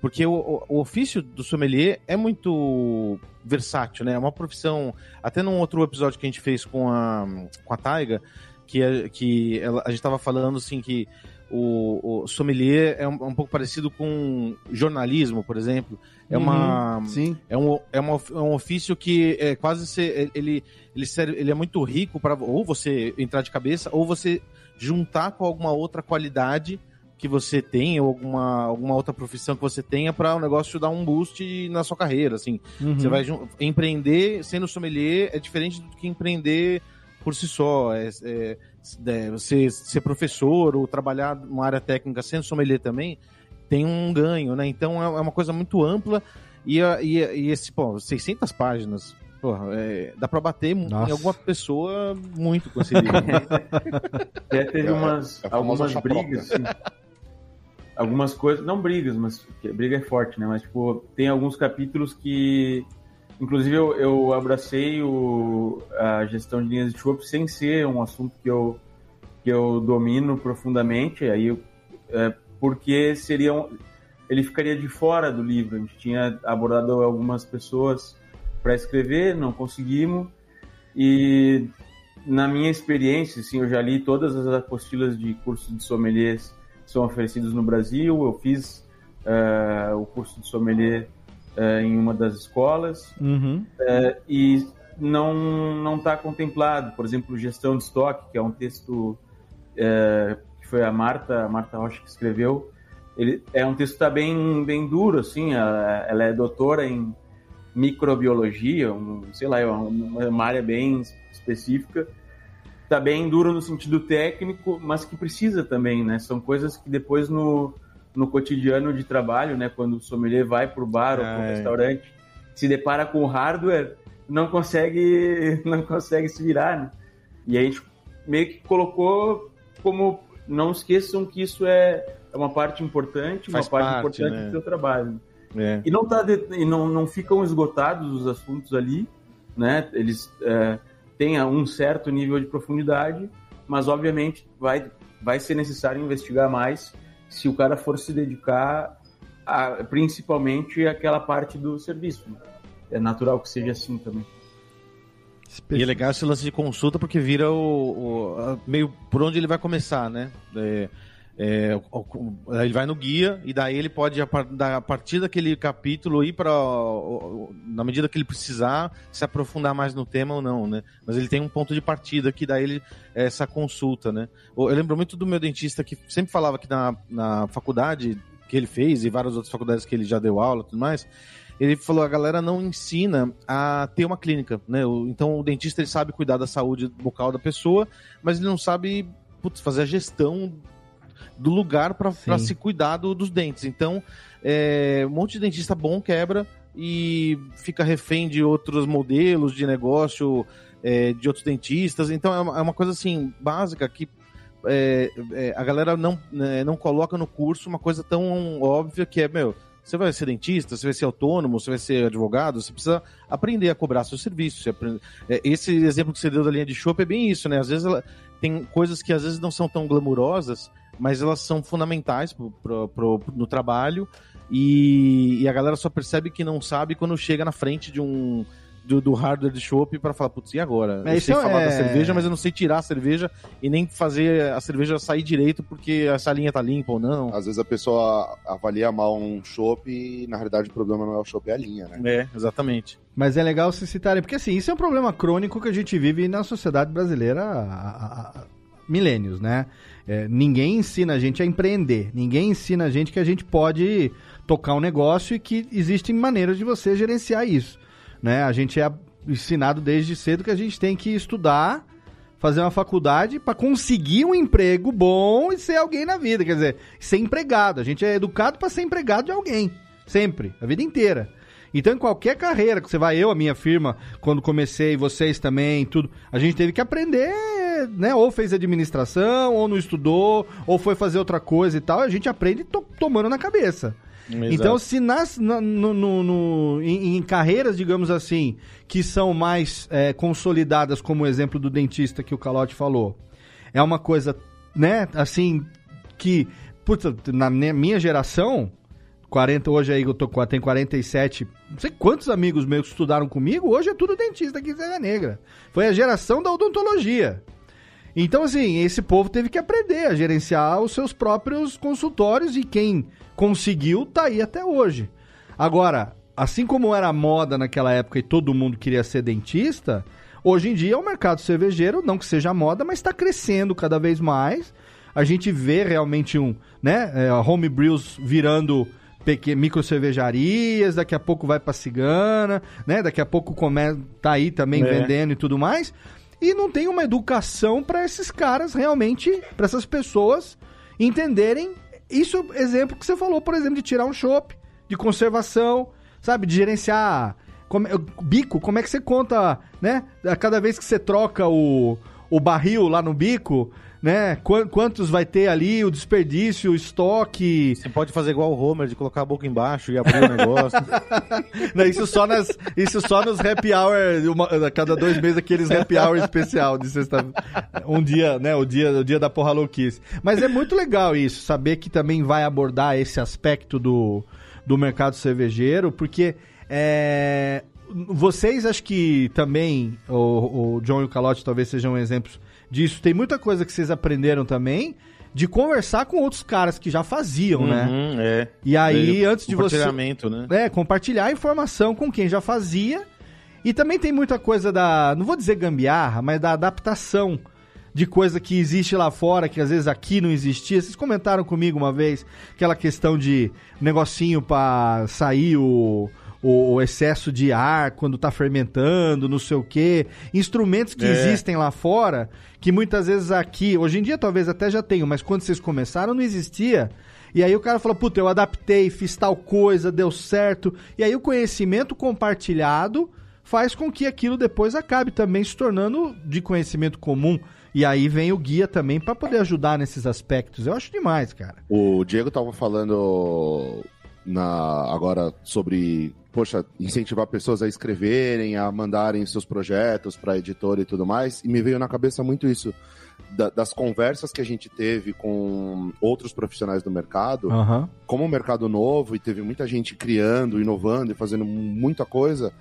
Porque o, o- ofício do sommelier é muito versátil, né? É uma profissão. Até num outro episódio que a gente fez com a, com a Taiga, que, é- que ela- a gente tava falando assim que o, o sommelier é um, um pouco parecido com jornalismo, por exemplo. É uma. Sim. É um, é, uma, é um ofício que é quase ser, ele, ele, serve- ele é muito rico para ou você entrar de cabeça ou você juntar com alguma outra qualidade que você tem ou alguma, alguma outra profissão que você tenha para o negócio dar um boost na sua carreira, assim. Uhum. Você vai empreender sendo sommelier é diferente do que empreender por si só. É, é- é, você ser professor ou trabalhar numa área técnica sendo sommelier também tem um ganho, né? Então é é uma coisa muito ampla e, a- e, e esse, pô, 600 páginas, porra, é, dá pra bater Nossa. em alguma pessoa muito com esse livro. Até teve É, umas, é algumas brigas, assim. Algumas coisas, não brigas, mas briga é forte, né? Mas, tipo, tem alguns capítulos que, inclusive, eu, eu abracei o, a gestão de linhas de chopp sem ser um assunto que eu, que eu domino profundamente, aí eu, é, porque seria um, ele ficaria de fora do livro. A gente tinha abordado algumas pessoas para escrever, não conseguimos, e na minha experiência, assim, eu já li todas as apostilas de curso de sommeliers são oferecidos no Brasil. Eu fiz eh, o curso de sommelier eh, em uma das escolas Uhum. e não não está contemplado. Por exemplo, gestão de estoque, que é um texto que foi a Marta a Marta Rocha que escreveu. Ele é um texto que tá bem bem duro, assim. Ela, ela é doutora em microbiologia, um, sei lá, é uma, uma área bem específica. Tá bem duro no sentido técnico, mas que precisa também, né? São coisas que depois no, no cotidiano de trabalho, né? Quando o sommelier vai pro bar ou pro É. restaurante, se depara com o hardware, não consegue, não consegue se virar, né? E a gente meio que colocou como não esqueçam que isso é, é uma parte importante, Faz uma parte, parte, importante né? do seu trabalho. É. E não tá de- e não, não ficam esgotados os assuntos ali, né? Eles é, têm um certo nível de profundidade, mas obviamente vai vai ser necessário investigar mais se o cara for se dedicar a, principalmente àquela parte do serviço. É natural que seja assim também. E é legal esse lance de consulta porque vira o, o- meio por onde ele vai começar, né? É, é, ele vai no guia e daí ele pode a, partir daquele capítulo ir para na medida que ele precisar se aprofundar mais no tema ou não, né? Mas ele tem um ponto de partida que daí ele é essa consulta, né? Eu lembro muito do meu dentista que sempre falava que na, na faculdade que ele fez e várias outras faculdades que ele já deu aula, tudo mais ele falou a galera não ensina a ter uma clínica, né? Então o dentista ele sabe cuidar da saúde bucal da pessoa, mas ele não sabe putz, fazer a gestão do lugar para se cuidar do- dos dentes. Então é, um monte de dentista bom quebra e fica refém de outros modelos de negócio é, de outros dentistas. Então é uma, é uma coisa assim básica que é, é, a galera não, né, não coloca no curso uma coisa tão óbvia que é, meu, Você vai ser dentista, você vai ser autônomo, você vai ser advogado, você precisa aprender a cobrar seu serviço. Aprende... É, esse exemplo que você deu da linha de chopp é bem isso, né? Às vezes ela tem coisas que às vezes não são tão glamurosas, mas elas são fundamentais pro, pro, pro, no trabalho e, e, a galera só percebe que não sabe quando chega na frente de um do, do hardware de chopp para falar, putz, e agora? É, eu sei isso falar é- da cerveja, mas eu não sei tirar a cerveja e nem fazer a cerveja sair direito porque essa linha tá limpa ou não. Às vezes a pessoa avalia mal um chopp e na realidade o problema não é o chopp, é a linha, né? É, exatamente. Mas é legal se citarem, porque assim, isso é um problema crônico que a gente vive na sociedade brasileira há milênios, né? É, ninguém ensina a gente a empreender, ninguém ensina a gente que a gente pode tocar um negócio e que existem maneiras de você gerenciar isso, né? A gente é ensinado desde cedo que a gente tem que estudar, fazer uma faculdade para conseguir um emprego bom e ser alguém na vida, quer dizer, ser empregado. A gente é educado para ser empregado de alguém, sempre, a vida inteira. Então, em qualquer carreira que você vai, eu, a minha firma, quando comecei, vocês também, tudo, a gente teve que aprender, né? Ou fez administração, ou não estudou, ou foi fazer outra coisa e tal. A gente aprende to- tomando na cabeça. Então, se nas, na- no, no- no- em, em carreiras, digamos assim, que são mais é, consolidadas, como o exemplo do dentista que o Calote falou, é uma coisa, né, assim, que, puta, na minha- minha geração, 40, hoje aí eu tô, com- tenho 47, não sei quantos amigos meus que estudaram comigo, hoje é tudo dentista aqui em Serra Negra. Foi a geração da odontologia. Então, assim, esse povo teve que aprender a gerenciar os seus próprios consultórios e quem conseguiu tá aí até hoje. Agora, assim como era moda naquela época e todo mundo queria ser dentista, hoje em dia o mercado cervejeiro, não que seja moda, mas está crescendo cada vez mais. A gente vê realmente um, né, é, homebrews virando micro cervejarias, daqui a pouco vai pra cigana, né? Daqui a pouco come, tá aí também É. vendendo e tudo mais. E não tem uma educação para esses caras realmente, para essas pessoas entenderem isso, exemplo que você falou, por exemplo, de tirar um chopp, de conservação, sabe, de gerenciar como- bico, como é que você conta, né? A cada vez que você troca o, o barril lá no bico, né? Qua- Quantos vai ter ali, o desperdício, o estoque. Você pode fazer igual o Homer, de colocar a boca embaixo e abrir o negócio. Não, isso só nas, isso só nos happy hour, uma- a cada dois meses aqueles happy hour especial de sexta, um dia, né, o dia, o dia da porra louquice. Mas é muito legal isso, saber que também vai abordar esse aspecto do, do mercado cervejeiro, porque é, vocês acho que também, o, o John e o Calote talvez sejam exemplos disso. Tem muita coisa que vocês aprenderam também de conversar com outros caras que já faziam, né? Uhum, é. E aí, É, antes de você compartilhamento, né? é, compartilhar a informação com quem já fazia. E também tem muita coisa da, não vou dizer gambiarra, mas da adaptação de coisa que existe lá fora, que às vezes aqui não existia. Vocês comentaram comigo uma vez aquela questão de negocinho pra sair o, o, o excesso de ar quando tá fermentando, não sei o quê. Instrumentos que É. existem lá fora, que muitas vezes aqui, hoje em dia talvez até já tenham, mas quando vocês começaram não existia. E aí o cara fala, puta, eu adaptei, fiz tal coisa, deu certo. E aí o conhecimento compartilhado faz com que aquilo depois acabe também se tornando de conhecimento comum. E aí vem o guia também para poder ajudar nesses aspectos. Eu acho demais, cara. O Diego tava falando na, agora sobre, poxa, incentivar pessoas a escreverem, a mandarem seus projetos para editora e tudo mais, e me veio na cabeça muito isso da- das conversas que a gente teve com outros profissionais do mercado, Aham. como um mercado novo e teve muita gente criando, inovando e fazendo muita coisa,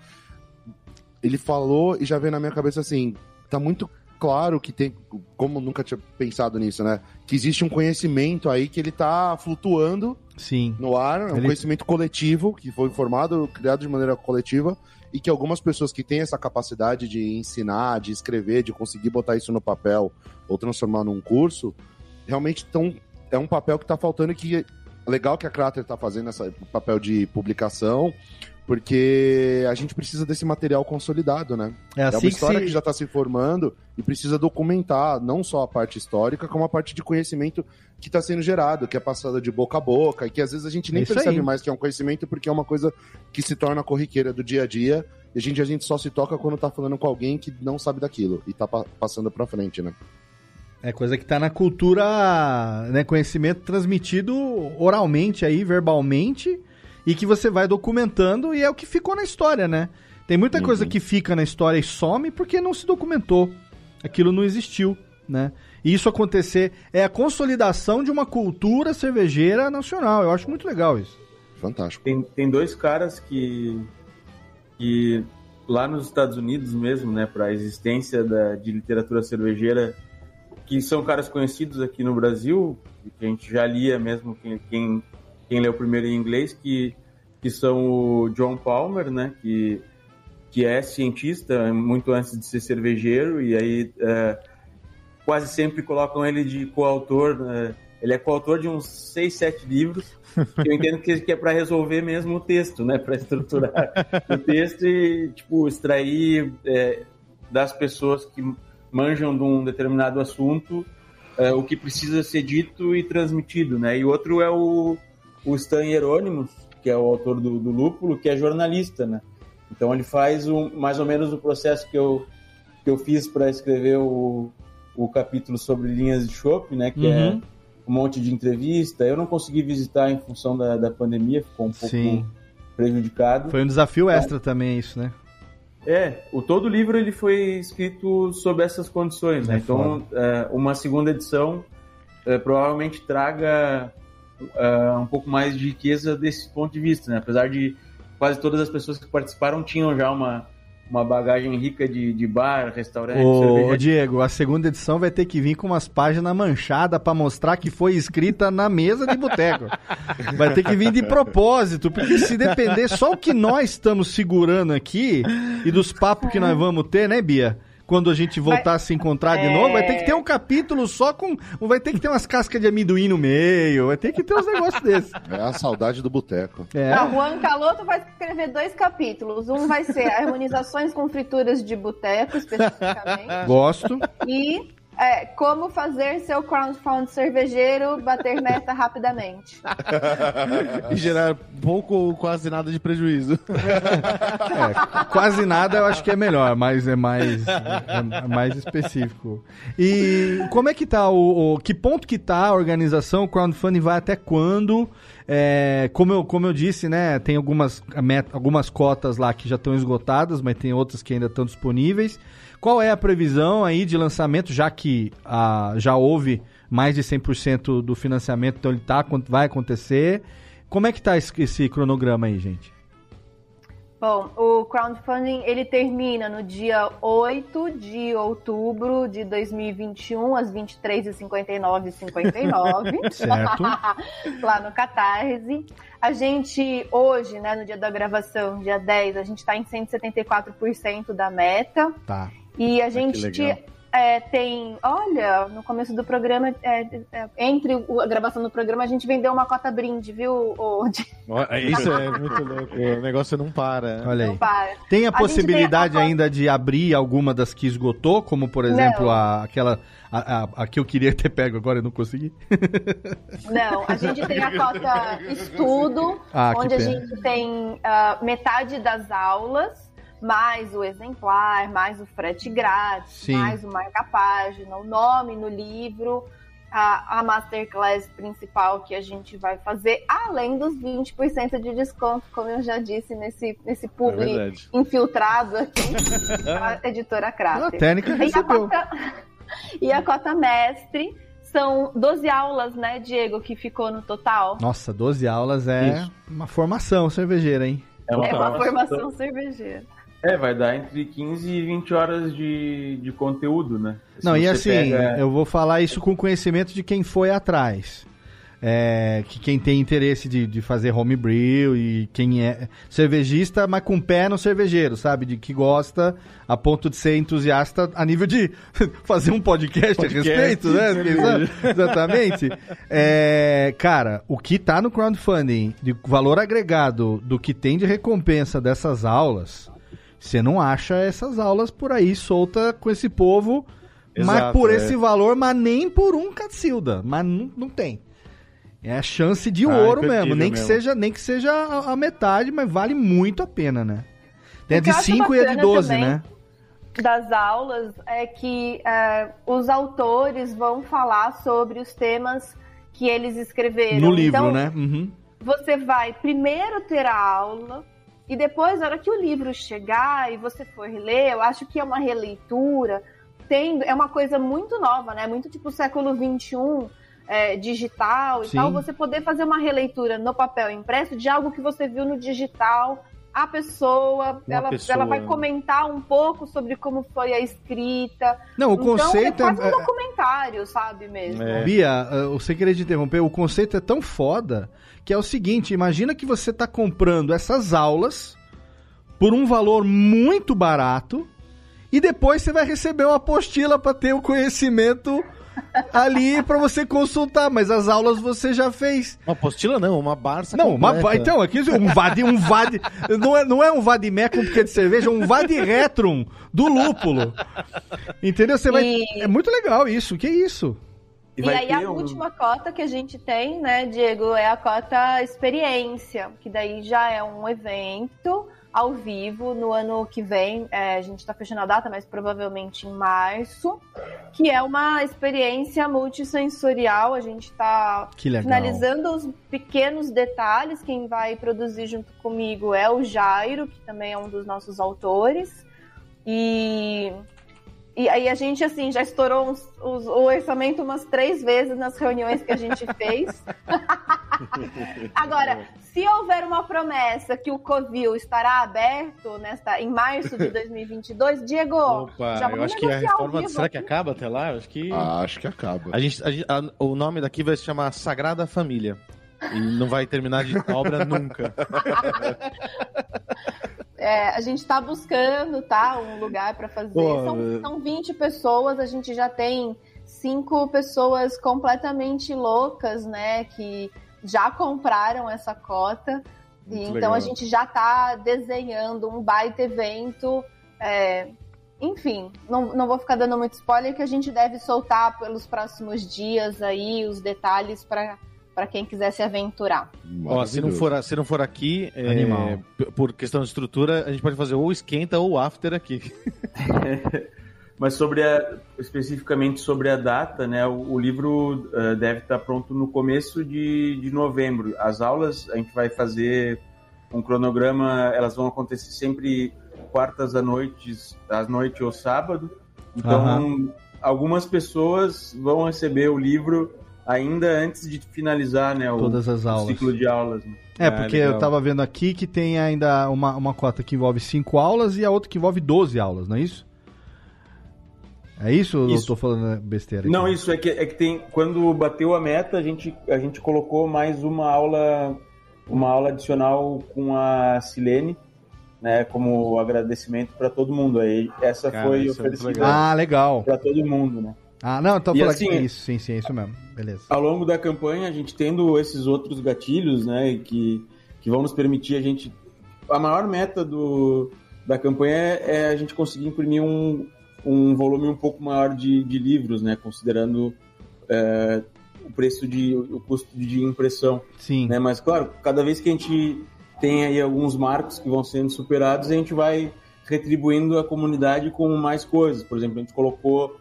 ele falou e já veio na minha cabeça assim, tá muito claro que tem, como nunca tinha pensado nisso, né? Que existe um conhecimento aí que ele tá flutuando Sim. no ar, é um Ele- conhecimento coletivo, que foi formado, criado de maneira coletiva, e que algumas pessoas que têm essa capacidade de ensinar, de escrever, de conseguir botar isso no papel ou transformar num curso, realmente estão. É um papel que está faltando e que é legal que a Crater está fazendo esse papel de publicação, porque a gente precisa desse material consolidado, né? É É assim uma que história se... que já está se formando e precisa documentar não só a parte histórica, como a parte de conhecimento que está sendo gerado, que é passada de boca a boca, e que às vezes a gente nem É isso percebe aí. mais que é um conhecimento porque é uma coisa que se torna corriqueira do dia a dia, e a gente, a gente só se toca quando tá falando com alguém que não sabe daquilo e tá pa- passando pra frente, né? É coisa que tá na cultura, né? Conhecimento transmitido oralmente aí, verbalmente. E que você vai documentando e é o que ficou na história, né? Tem muita coisa que fica na história e some porque não se documentou. Aquilo não existiu, né? E isso acontecer é a consolidação de uma cultura cervejeira nacional. Eu acho muito legal isso. Fantástico. Tem, tem dois caras que, que lá nos Estados Unidos mesmo, né, para a existência da, de literatura cervejeira, que são caras conhecidos aqui no Brasil, que a gente já lia mesmo quem, quem, quem leu primeiro em inglês, que, que são o John Palmer, né, que, que é cientista muito antes de ser cervejeiro, e aí é, quase sempre colocam ele de coautor, né, ele é coautor de uns seis, sete livros, eu entendo que, que é para resolver mesmo o texto, né? Para estruturar o texto e, tipo, extrair é, das pessoas que manjam de um determinado assunto é, o que precisa ser dito e transmitido, né? E outro é o, o Stan Hieronymus, que é o autor do, do Lúpulo, que é jornalista, né? Então ele faz um, mais ou menos o processo que eu, que eu fiz para escrever o, o capítulo sobre linhas de chopp, né? Que é Uhum. um monte de entrevista. Eu não consegui visitar em função da, da pandemia, ficou um pouco Sim. prejudicado. Foi um desafio extra também isso, né? É, o todo o livro ele foi escrito sob essas condições, né? É então, é, uma segunda edição é, provavelmente traga é, um pouco mais de riqueza desse ponto de vista, né? Apesar de quase todas as pessoas que participaram tinham já uma, uma bagagem rica de, de bar, restaurante, Ô, ô, Diego, a segunda edição vai ter que vir com umas páginas manchadas pra mostrar que foi escrita na mesa de boteco. Vai ter que vir de propósito, porque se depender só o que nós estamos segurando aqui e dos papos que nós vamos ter, né, Bia? Quando a gente voltar a se encontrar de É. novo, vai ter que ter um capítulo só com. Vai ter que ter umas cascas de amendoim no meio, vai ter que ter uns negócios desses. É a saudade do boteco. É. Não, Juan Caloto vai escrever dois capítulos. Um vai ser harmonizações com frituras de boteco, especificamente. Gosto. E é, como fazer seu crowdfund cervejeiro bater meta rapidamente. E gerar pouco ou quase nada de prejuízo. É, quase nada eu acho que é melhor, mas é mais, é mais específico. E como é que tá o, o- Que ponto que tá a organização? O crowdfunding vai até quando? É, como, eu, como eu disse, né? Tem algumas, algumas cotas lá que já estão esgotadas, mas tem outras que ainda estão disponíveis. Qual é a previsão aí de lançamento, já que ah, já houve mais de 100% do financiamento, então ele tá, vai acontecer? Como é que tá esse, esse cronograma aí, gente? Bom, o crowdfunding ele termina no dia 8 de outubro de 2021, às 23h59 59 Certo. lá no Catarse. A gente, hoje, né, no dia da gravação, dia 10, a gente está em 174% da meta. Tá. E a gente legal. é, tem, olha, no começo do programa, é, é, entre o- a gravação do programa, a gente vendeu uma cota brinde, viu? O, de, Isso é muito louco. O negócio não para. Olha aí. não para. Tem a A possibilidade gente tem a- ainda de abrir alguma das que esgotou, como por exemplo Não. a, aquela a, a- a que eu queria ter pego agora e não consegui? Não, a gente tem a cota estudo, Ah, onde a gente tem ah, metade das aulas, mais o exemplar, mais o frete grátis, Sim. mais o marca-página, o nome no livro, a, a masterclass principal que a gente vai fazer, além dos 20% de desconto, como eu já disse nesse, nesse É publi verdade. infiltrado aqui, a editora A Crater. técnica E a, recebeu. cota, e a cota mestre são 12 aulas, né, Diego, que ficou no total. Nossa, 12 aulas é Isso. uma formação cervejeira, hein? É uma Então, formação cervejeira. É, vai dar entre 15 e 20 horas de, de conteúdo, né? Se Não, e assim, pega- eu vou falar isso com conhecimento de quem foi atrás. É, que quem tem interesse de, de fazer homebrew e quem é cervejista, mas com pé no cervejeiro, sabe? De que gosta a ponto de ser entusiasta a nível de fazer um podcast, Podcast a respeito, né? Exatamente. É, cara, o que tá no crowdfunding de valor agregado do que tem de recompensa dessas aulas, você não acha essas aulas por aí solta com esse povo mas Exato, por é. esse valor, mas nem por um Cacilda. Mas não, não tem. É a chance de Ah, ouro mesmo. Nem que mesmo. seja, nem que seja a, a metade, mas vale muito a pena, né? Tem a que de eu acho 5 e a de bacana 12, também né? Das aulas é que é, os autores vão falar sobre os temas que eles escreveram. No livro, Então, né? Uhum. você vai primeiro ter a aula e depois, na hora que o livro chegar e você for ler, eu acho que é uma releitura, tem, é uma coisa muito nova, né? Muito tipo século XXI, é, digital e Sim. tal, você poder fazer uma releitura no papel impresso de algo que você viu no digital. A pessoa, Uma ela, pessoa. ela vai comentar um pouco sobre como foi a escrita. Não, o conceito então, é quase é- um documentário, sabe mesmo? É. Bia, eu sem querer te interromper, o conceito é tão foda que é o seguinte: imagina que você tá comprando essas aulas por um valor muito barato e depois você vai receber uma apostila para ter o conhecimento ali para você consultar, mas as aulas você já fez. Uma apostila não, uma Barça Não, uma, completa. então, aqui um vade, um vade, não é, não é um vadimé com buquê de cerveja, é um vadiretrum do lúpulo. Entendeu? Você vai, E- é muito legal isso. Que isso? E, vai aí a um- última cota que a gente tem, né, Diego, é a cota experiência, que daí já é um evento ao vivo no ano que vem. É, a gente está fechando a data, mas provavelmente em março, que é uma experiência multissensorial. A gente está finalizando os pequenos detalhes. Quem vai produzir junto comigo é o Jairo, que também é um dos nossos autores. E e aí a gente, assim, já estourou uns- os- o orçamento umas três vezes nas reuniões que a gente fez. Agora, se houver uma promessa que o Covil estará aberto nesta, em março de 2022, Diego, Opa, já eu vamos acho que a reforma. Será que acaba até lá? Eu acho que. Ah, acho que acaba. A gente, a a- o nome daqui vai se chamar Sagrada Família. E não vai terminar de obra nunca. É, a gente está buscando, tá, um lugar para fazer. Pô, são, é- são 20 pessoas, a gente já tem cinco pessoas completamente loucas, né, que já compraram essa cota. E então legal. a gente já está desenhando um baita evento. é, enfim, não, não vou ficar dando muito spoiler, que a gente deve soltar pelos próximos dias aí os detalhes para quem quiser se aventurar. Ó, se não for, se não for aqui, é, por questão de estrutura, a gente pode fazer ou esquenta ou after aqui. Mas sobre a, especificamente sobre a data, né? O, o livro eh, deve estar pronto no começo de, de novembro. As aulas a gente vai fazer um cronograma, elas vão acontecer sempre quartas à noite, à noite ou sábado. Então, algumas pessoas vão receber o livro ainda antes de finalizar, né? O, Todas as o aulas. ciclo de aulas. né? É, Ah, porque legal. eu tava vendo aqui que tem ainda uma, uma cota que envolve 5 aulas e a outra que envolve 12 aulas, não é isso? É isso ou eu Isso. tô falando besteira? aqui? Não, isso é que, é que tem. Quando bateu a meta, a gente, a gente colocou mais uma aula, uma aula adicional com a Silene, né? Como agradecimento para todo mundo. Aí essa Cara, foi isso é oferecida legal. Ah, legal. para todo mundo, né? Ah, não, então falando assim- que isso, sim, sim, é isso mesmo. Beleza. Ao longo da campanha, a gente tendo esses outros gatilhos, né? Que, que vão nos permitir a gente. A maior meta do, da campanha é a gente conseguir imprimir um, um volume um pouco maior de, de livros, né? Considerando é, o preço de. o custo de impressão. Sim. né? Mas claro, cada vez que a gente tem aí alguns marcos que vão sendo superados, a gente vai retribuindo a comunidade com mais coisas. Por exemplo, a gente colocou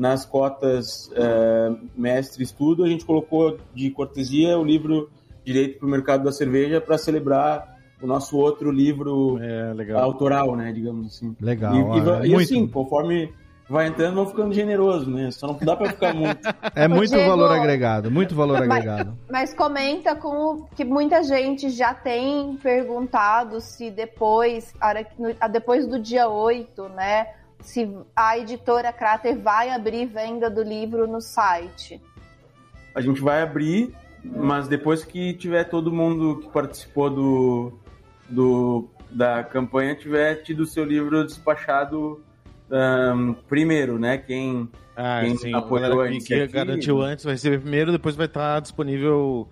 nas cotas eh, mestre estudo, a gente colocou de cortesia o livro Direito para o Mercado da Cerveja para celebrar o nosso outro livro É, legal. autoral, né, digamos assim. Legal. E, e, ah, é e muito, assim, conforme vai entrando, vão ficando generoso, né? Só não dá para ficar muito. é muito Diego, valor agregado, muito valor mas- agregado. Mas comenta com o que muita gente já tem perguntado se depois, depois do dia 8, né? Se a editora Crater vai abrir venda do livro no site. A gente vai abrir, mas depois que tiver todo mundo que participou do, do da campanha tiver tido o seu livro despachado ahn, primeiro, né? Quem Ah, Quem sim. apoiou a galera a que- que iniciativa. garantiu antes vai receber primeiro, depois vai estar disponível.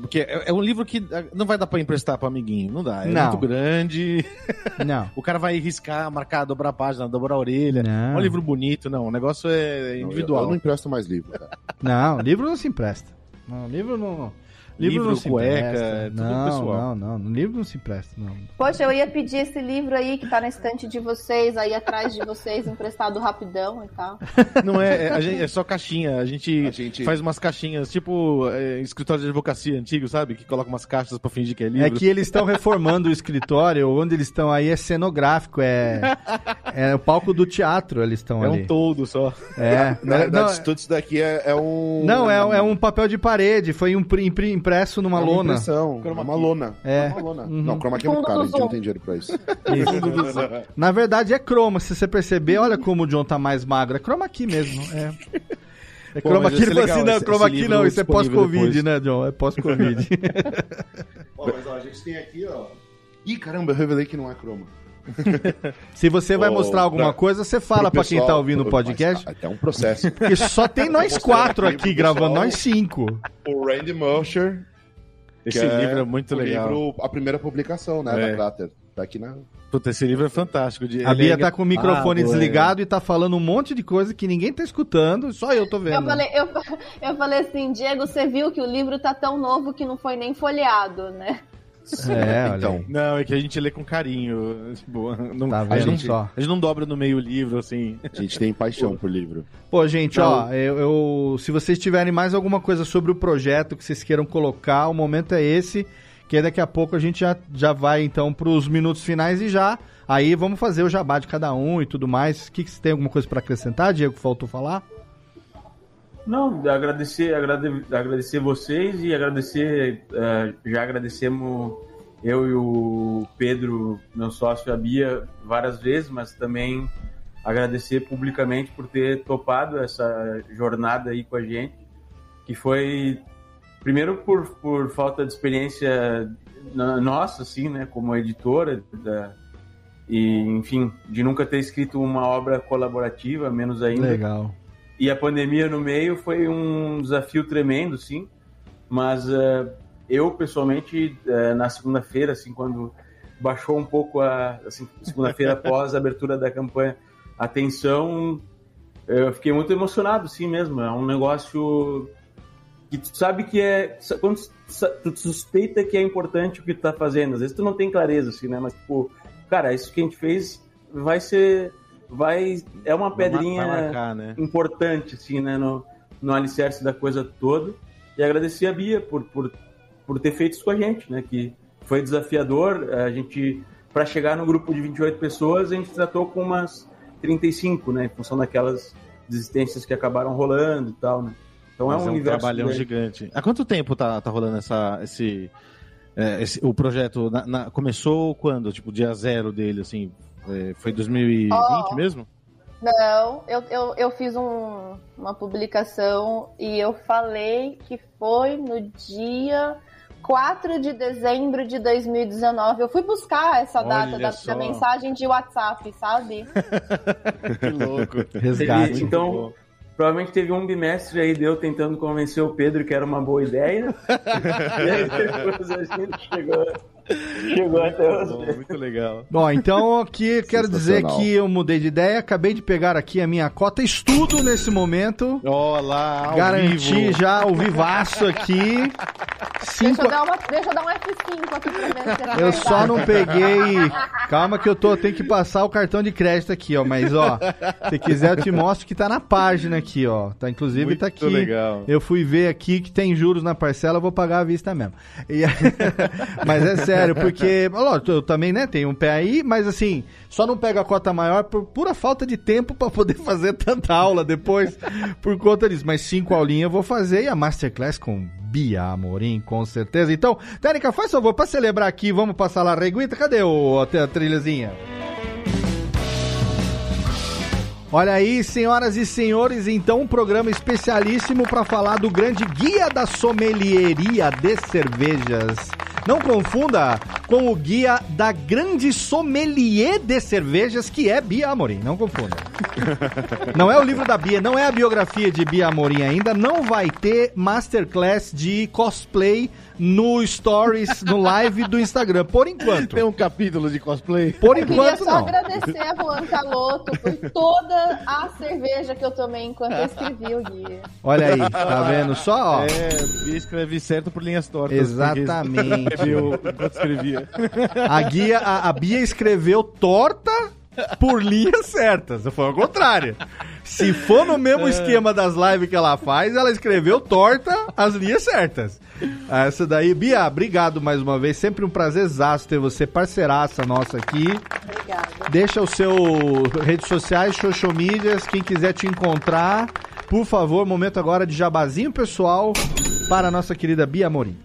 Porque é, é um livro que ah, não vai dar pra emprestar pro amiguinho, não dá. É Não. muito grande. Não. O cara vai riscar, marcar, dobrar a página, dobrar a orelha. Não. É um livro bonito, não. O negócio é Não, eu- individual. Eu, não empresto mais livro, cara. Não, livro não se empresta. Não, livro não. Livro, se cueca, empresta. é tudo não, pessoal. Não, não, no livro não se empresta, não. Poxa, eu ia pedir esse livro aí que tá na estante de vocês, aí atrás de vocês, emprestado rapidão e tal. Não é, é, a gente- é só caixinha. A gente, A gente- faz umas caixinhas, tipo é, escritório de advocacia antigo, sabe? Que coloca umas caixas pra fingir que é livro. É que eles estão reformando o escritório, onde eles estão aí é cenográfico, é, é o palco do teatro, eles estão É ali. um todo só. É, Na verdade, não, tudo isso daqui é, é um. não, é, é um papel de parede, foi um impresso numa é uma lona. impressão, é uma lona. É. uma lona. Uhum. Não, chroma key é muito caro, a gente não tem dinheiro pra isso. Na verdade é croma, se você perceber, olha como o John tá mais magro, é chroma key mesmo, é. É Pô, chroma mas key, ele falou assim, não, esse- chroma esse key livro não, isso é pós-covid, né, John? É pós-covid. Ó, mas ó, a gente tem aqui, ó. Ih, caramba, eu revelei que não é croma. Se você vai mostrar alguma pra- coisa, você fala Pro pra quem tá ouvindo o podcast. Mas, Até um processo. Porque só tem nós quatro aqui gravando, pessoal. nós cinco. o Randy Musher. Esse que livro é muito o legal. livro, a primeira publicação, né, É. da Crater. Tá aqui na. Puta, esse livro é fantástico. de- A ele Bia é tá com o microfone engraçado, desligado e tá falando um monte de coisa que ninguém tá escutando, só eu tô vendo. Eu falei, eu, eu falei assim, Diego, você viu que o livro tá tão novo que não foi nem folheado, né? É, então. Não, é que a gente lê com carinho. Tipo, não, Tá a, gente, só? a gente não dobra no meio o livro, assim. A gente tem paixão por livro. Pô, gente, Não. ó, eu, eu- se vocês tiverem mais alguma coisa sobre o projeto que vocês queiram colocar, o momento é esse, que daqui a pouco a gente já, já vai então pros minutos finais e já, aí vamos fazer o jabá de cada um e tudo mais. O que, que você tem alguma coisa pra acrescentar, Diego, que faltou falar? Não, agradecer, agrade- agradecer vocês e agradecer, eh, já agradecemos eu e o Pedro, meu sócio, a Bia, várias vezes, mas também agradecer publicamente por ter topado essa jornada aí com a gente, que foi, primeiro por, por falta de experiência nossa, assim, né, como editora, da, e, enfim, de nunca ter escrito uma obra colaborativa, menos ainda. Legal. E a pandemia no meio foi um desafio tremendo, sim. Mas eh, eu, pessoalmente, eh, na segunda-feira, assim, quando baixou um pouco a... Assim, segunda-feira após a abertura da campanha, a tensão, eu fiquei muito emocionado, sim mesmo. É um negócio que tu sabe que é... Quando tu suspeita que é importante o que tu tá fazendo. Às vezes tu não tem clareza, assim, né? Mas, tipo, cara, isso que a gente fez vai ser... Vai... É uma Vai pedrinha marcar, né? importante, assim, né, no, no alicerce da coisa toda. E agradecer a Bia por, por, por ter feito isso com a gente, né, que foi desafiador. A gente, para chegar no grupo de 28 pessoas, a gente tratou com umas 35, né, em função daquelas desistências que acabaram rolando e tal, né. Então Mas é um é um universo trabalhão grande. gigante. Há quanto tempo tá, tá rolando essa, esse, é, esse- o projeto? Na- na- começou quando? Tipo, dia zero dele, assim? É, foi 2020 Ó. mesmo? Não, eu, eu, eu fiz um- uma publicação e eu falei que foi no dia 4 de dezembro de 2019. Eu fui buscar essa Olha data da, da mensagem de WhatsApp, sabe? Que louco. Resgate. Então, provavelmente teve um bimestre aí de eu tentando convencer o Pedro que era uma boa ideia. e aí depois a gente chegou, chegou até os Muito legal. Bom, então aqui quero dizer que eu mudei de ideia, acabei de pegar aqui a minha cota estudo nesse momento. Olá, ao Garanti vivo. já o vivaço aqui. Deixa Cinco... eu, dar uma, deixa eu dar um F5 aqui pra ver se é Eu verdade. só não peguei. Calma que eu tô, tenho que passar o cartão de crédito aqui, ó. Mas ó, se quiser eu te mostro que tá na página aqui, ó. Tá inclusive Muito tá aqui. legal. Eu fui ver aqui que tem juros na parcela, eu vou pagar à vista mesmo. E- mas é sério, porque ó, eu também, né, tenho um pé aí, mas assim, só não pego a cota maior por pura falta de tempo pra poder fazer tanta aula depois por conta disso. Mas cinco aulinhas eu vou fazer e a masterclass com Bia Amorim, com certeza. Então, Tênica, faz favor, pra celebrar aqui, vamos passar lá a reguita. Cadê o, a, a trilhazinha? Olha aí, senhoras e senhores, então um programa especialíssimo para falar do grande guia da sommelieria de cervejas. Não confunda com o guia da grande sommelier de cervejas, que é Bia Amorim. Não confunda. Não é o livro da Bia, não é a biografia de Bia Amorim ainda. Não vai ter masterclass de cosplay no Stories, no live do Instagram. Por enquanto. Tem um capítulo de cosplay? Por Eu queria enquanto, só não. agradecer a Juan Caloto por toda a cerveja que eu tomei enquanto eu escrevi o guia. Olha aí, tá vendo? Só, ó. É, Bia escreve certo por linhas tortas. Exatamente. enquanto escrevia. A, guia, a, a Bia escreveu torta por linhas certas. Foi ao contrário. Se for no mesmo esquema das lives que ela faz, ela escreveu torta as linhas certas. Essa daí, Bia, obrigado mais uma vez. Sempre um prazerzaço ter você, parceiraça nossa aqui. Obrigada. Deixa o seu redes sociais, social medias, quem quiser te encontrar. Por favor, momento agora de jabazinho pessoal para a nossa querida Bia Amorim.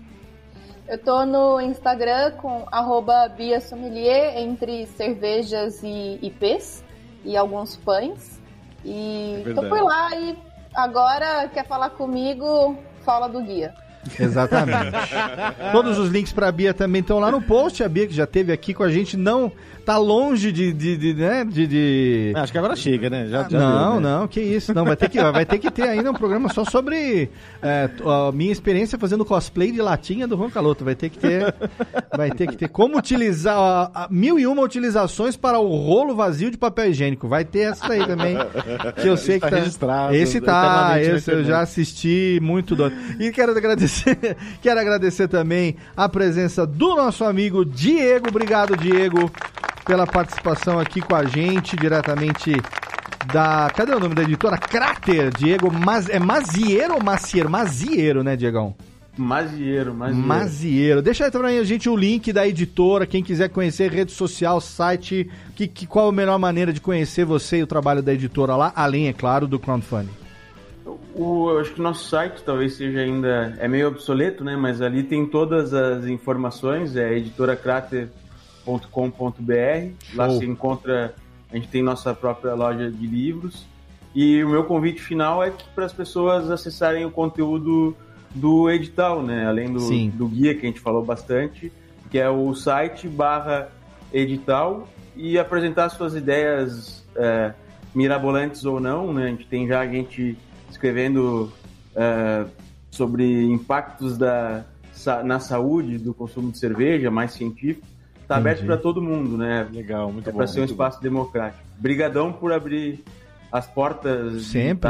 Eu tô no Instagram com arroba Bia Sommelier, entre cervejas e IPs e alguns pães. E É tô por lá e agora quer falar comigo, fala do guia. Exatamente. Todos os links para a Bia também estão lá no post. A Bia que já esteve aqui com a gente não tá longe de, de, de, né, de, de- Acho que agora chega, né? Já, já não, deu, né? não, que isso. Não, vai ter que, vai ter que ter ainda um programa só sobre é, a minha experiência fazendo cosplay de latinha do Ron Caloto. Vai ter que ter. Vai ter que ter. Como utilizar. a- a mil e uma utilizações para o rolo vazio de papel higiênico. Vai ter essa aí também. Que eu sei Tá que tá. registrado, Esse tá. eternamente na Esse eu já assisti muito doido. E quero agradecer, quero agradecer também a presença do nosso amigo Diego. Obrigado, Diego, pela participação aqui com a gente, diretamente da. Cadê o nome da editora? Cráter, Diego. Mas, é Maziero ou Maciero? Maziero, né, Diegão? Mazieiro, Mazieiro. Maziero. Deixa aí também a gente o link da editora, quem quiser conhecer rede social, site, que, que, qual a melhor maneira de conhecer você e o trabalho da editora lá, além, é claro, do crowdfunding. O, eu acho que o nosso site talvez seja ainda é meio obsoleto, né? Mas ali tem todas as informações, é editoracrater.com.br. Lá se encontra, a gente tem nossa própria loja de livros. E o meu convite final é para as pessoas acessarem o conteúdo do edital, né? Além do, Sim. do guia que a gente falou bastante, que é o site barra edital e apresentar suas ideias é, mirabolantes ou não, né? A gente tem já gente escrevendo é, sobre impactos da, na saúde do consumo de cerveja, mais científico. Está aberto para todo mundo, né? Legal, muito É bom. para ser um muito bom. espaço democrático. Brigadão por abrir as portas Sempre.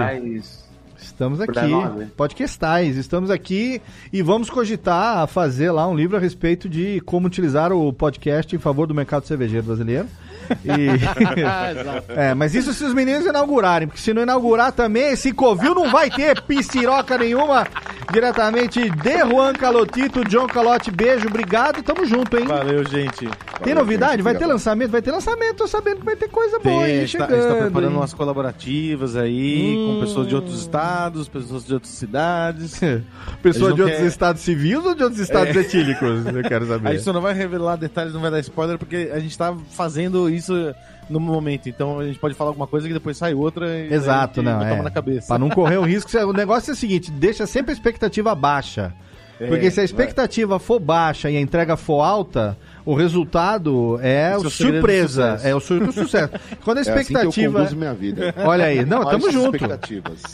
Estamos aqui, nós, né? podcastais, estamos aqui e vamos cogitar fazer lá um livro a respeito de como utilizar o podcast em favor do mercado cervejeiro brasileiro. E... é, mas isso se os meninos inaugurarem, porque se não inaugurar também, esse Covil não vai ter pisciroca nenhuma. Diretamente de Juan Calotito, John Calote, beijo, obrigado, tamo junto, hein? Valeu, gente. Tem novidade? Vai ter lançamento? Vai ter lançamento, tô sabendo que vai ter coisa boa Tem, aí a gente tá, a chegando. gente tá preparando hein? umas colaborativas aí, Hum. com pessoas de outros estados, pessoas de outras cidades. Pessoa Eles de outros quer- estados civis ou de outros estados etílicos? Eu quero A saber. gente só não vai revelar detalhes, não vai dar spoiler, porque a gente tá fazendo isso no momento. Então a gente pode falar alguma coisa que depois sai outra e Exato, não. É. na cabeça. Pra não correr o risco. O negócio é o seguinte: deixa sempre a expectativa baixa. É, Porque se a expectativa for baixa e a entrega for alta, o resultado é é o o surpresa. É o sur- do sucesso. Quando a É assim que eu expectativa. conduzo minha vida. Olha aí, não, tamo Baixas junto.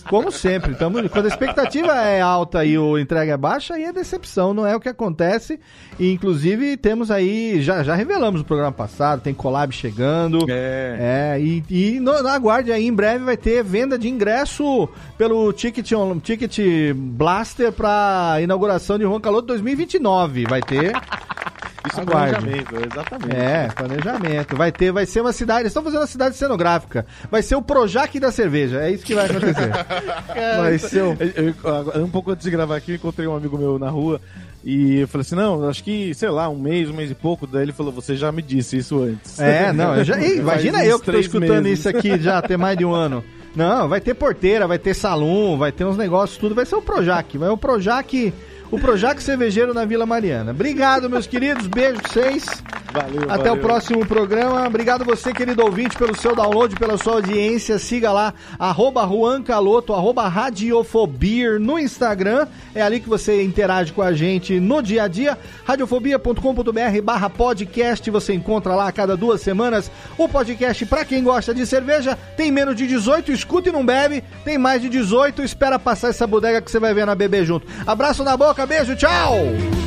Como sempre, tamo, quando a expectativa é alta e o entrega é baixa, aí é decepção, não é o que acontece. E, inclusive, temos aí, já, já revelamos no programa passado, tem collab chegando. É. É, e, e no, no aguarde aí, em breve vai ter venda de ingresso pelo Ticket, on- Ticket Blaster pra inauguração de Juan Caloto 2029. Vai ter. Isso é Aguarde. planejamento, exatamente. É, planejamento. Vai ter, vai ser uma cidade. Eles estão fazendo uma cidade cenográfica. Vai ser o Projac da cerveja. É isso que vai acontecer. vai ser o. Eu- eu- um pouco antes de gravar aqui, eu encontrei um amigo meu na rua e eu falei assim: não, acho que, sei lá, um mês, um mês e pouco. Daí ele falou: você já me disse isso antes. É, não, eu já, imagina eu que tô três escutando meses. isso aqui já tem mais de um ano. Não, vai ter porteira, vai ter salão, vai ter uns negócios, tudo. Vai ser o Projac. Vai o Projac, o Projac cervejeiro na Vila Mariana. Obrigado, meus queridos. Beijo pra vocês. Valeu, Até valeu. o próximo programa. Obrigado você, querido ouvinte, pelo seu download, pela sua audiência. Siga lá, arroba Juan Caloto, arroba Radiofobia no Instagram. É ali que você interage com a gente no dia a dia. Radiofobia.com.br barra podcast. Você encontra lá a cada duas semanas o podcast para quem gosta de cerveja. Tem menos de 18, escuta e não bebe. Tem mais de 18, espera passar essa bodega que você vai ver na bebê junto. Abraço na boca, beijo, tchau!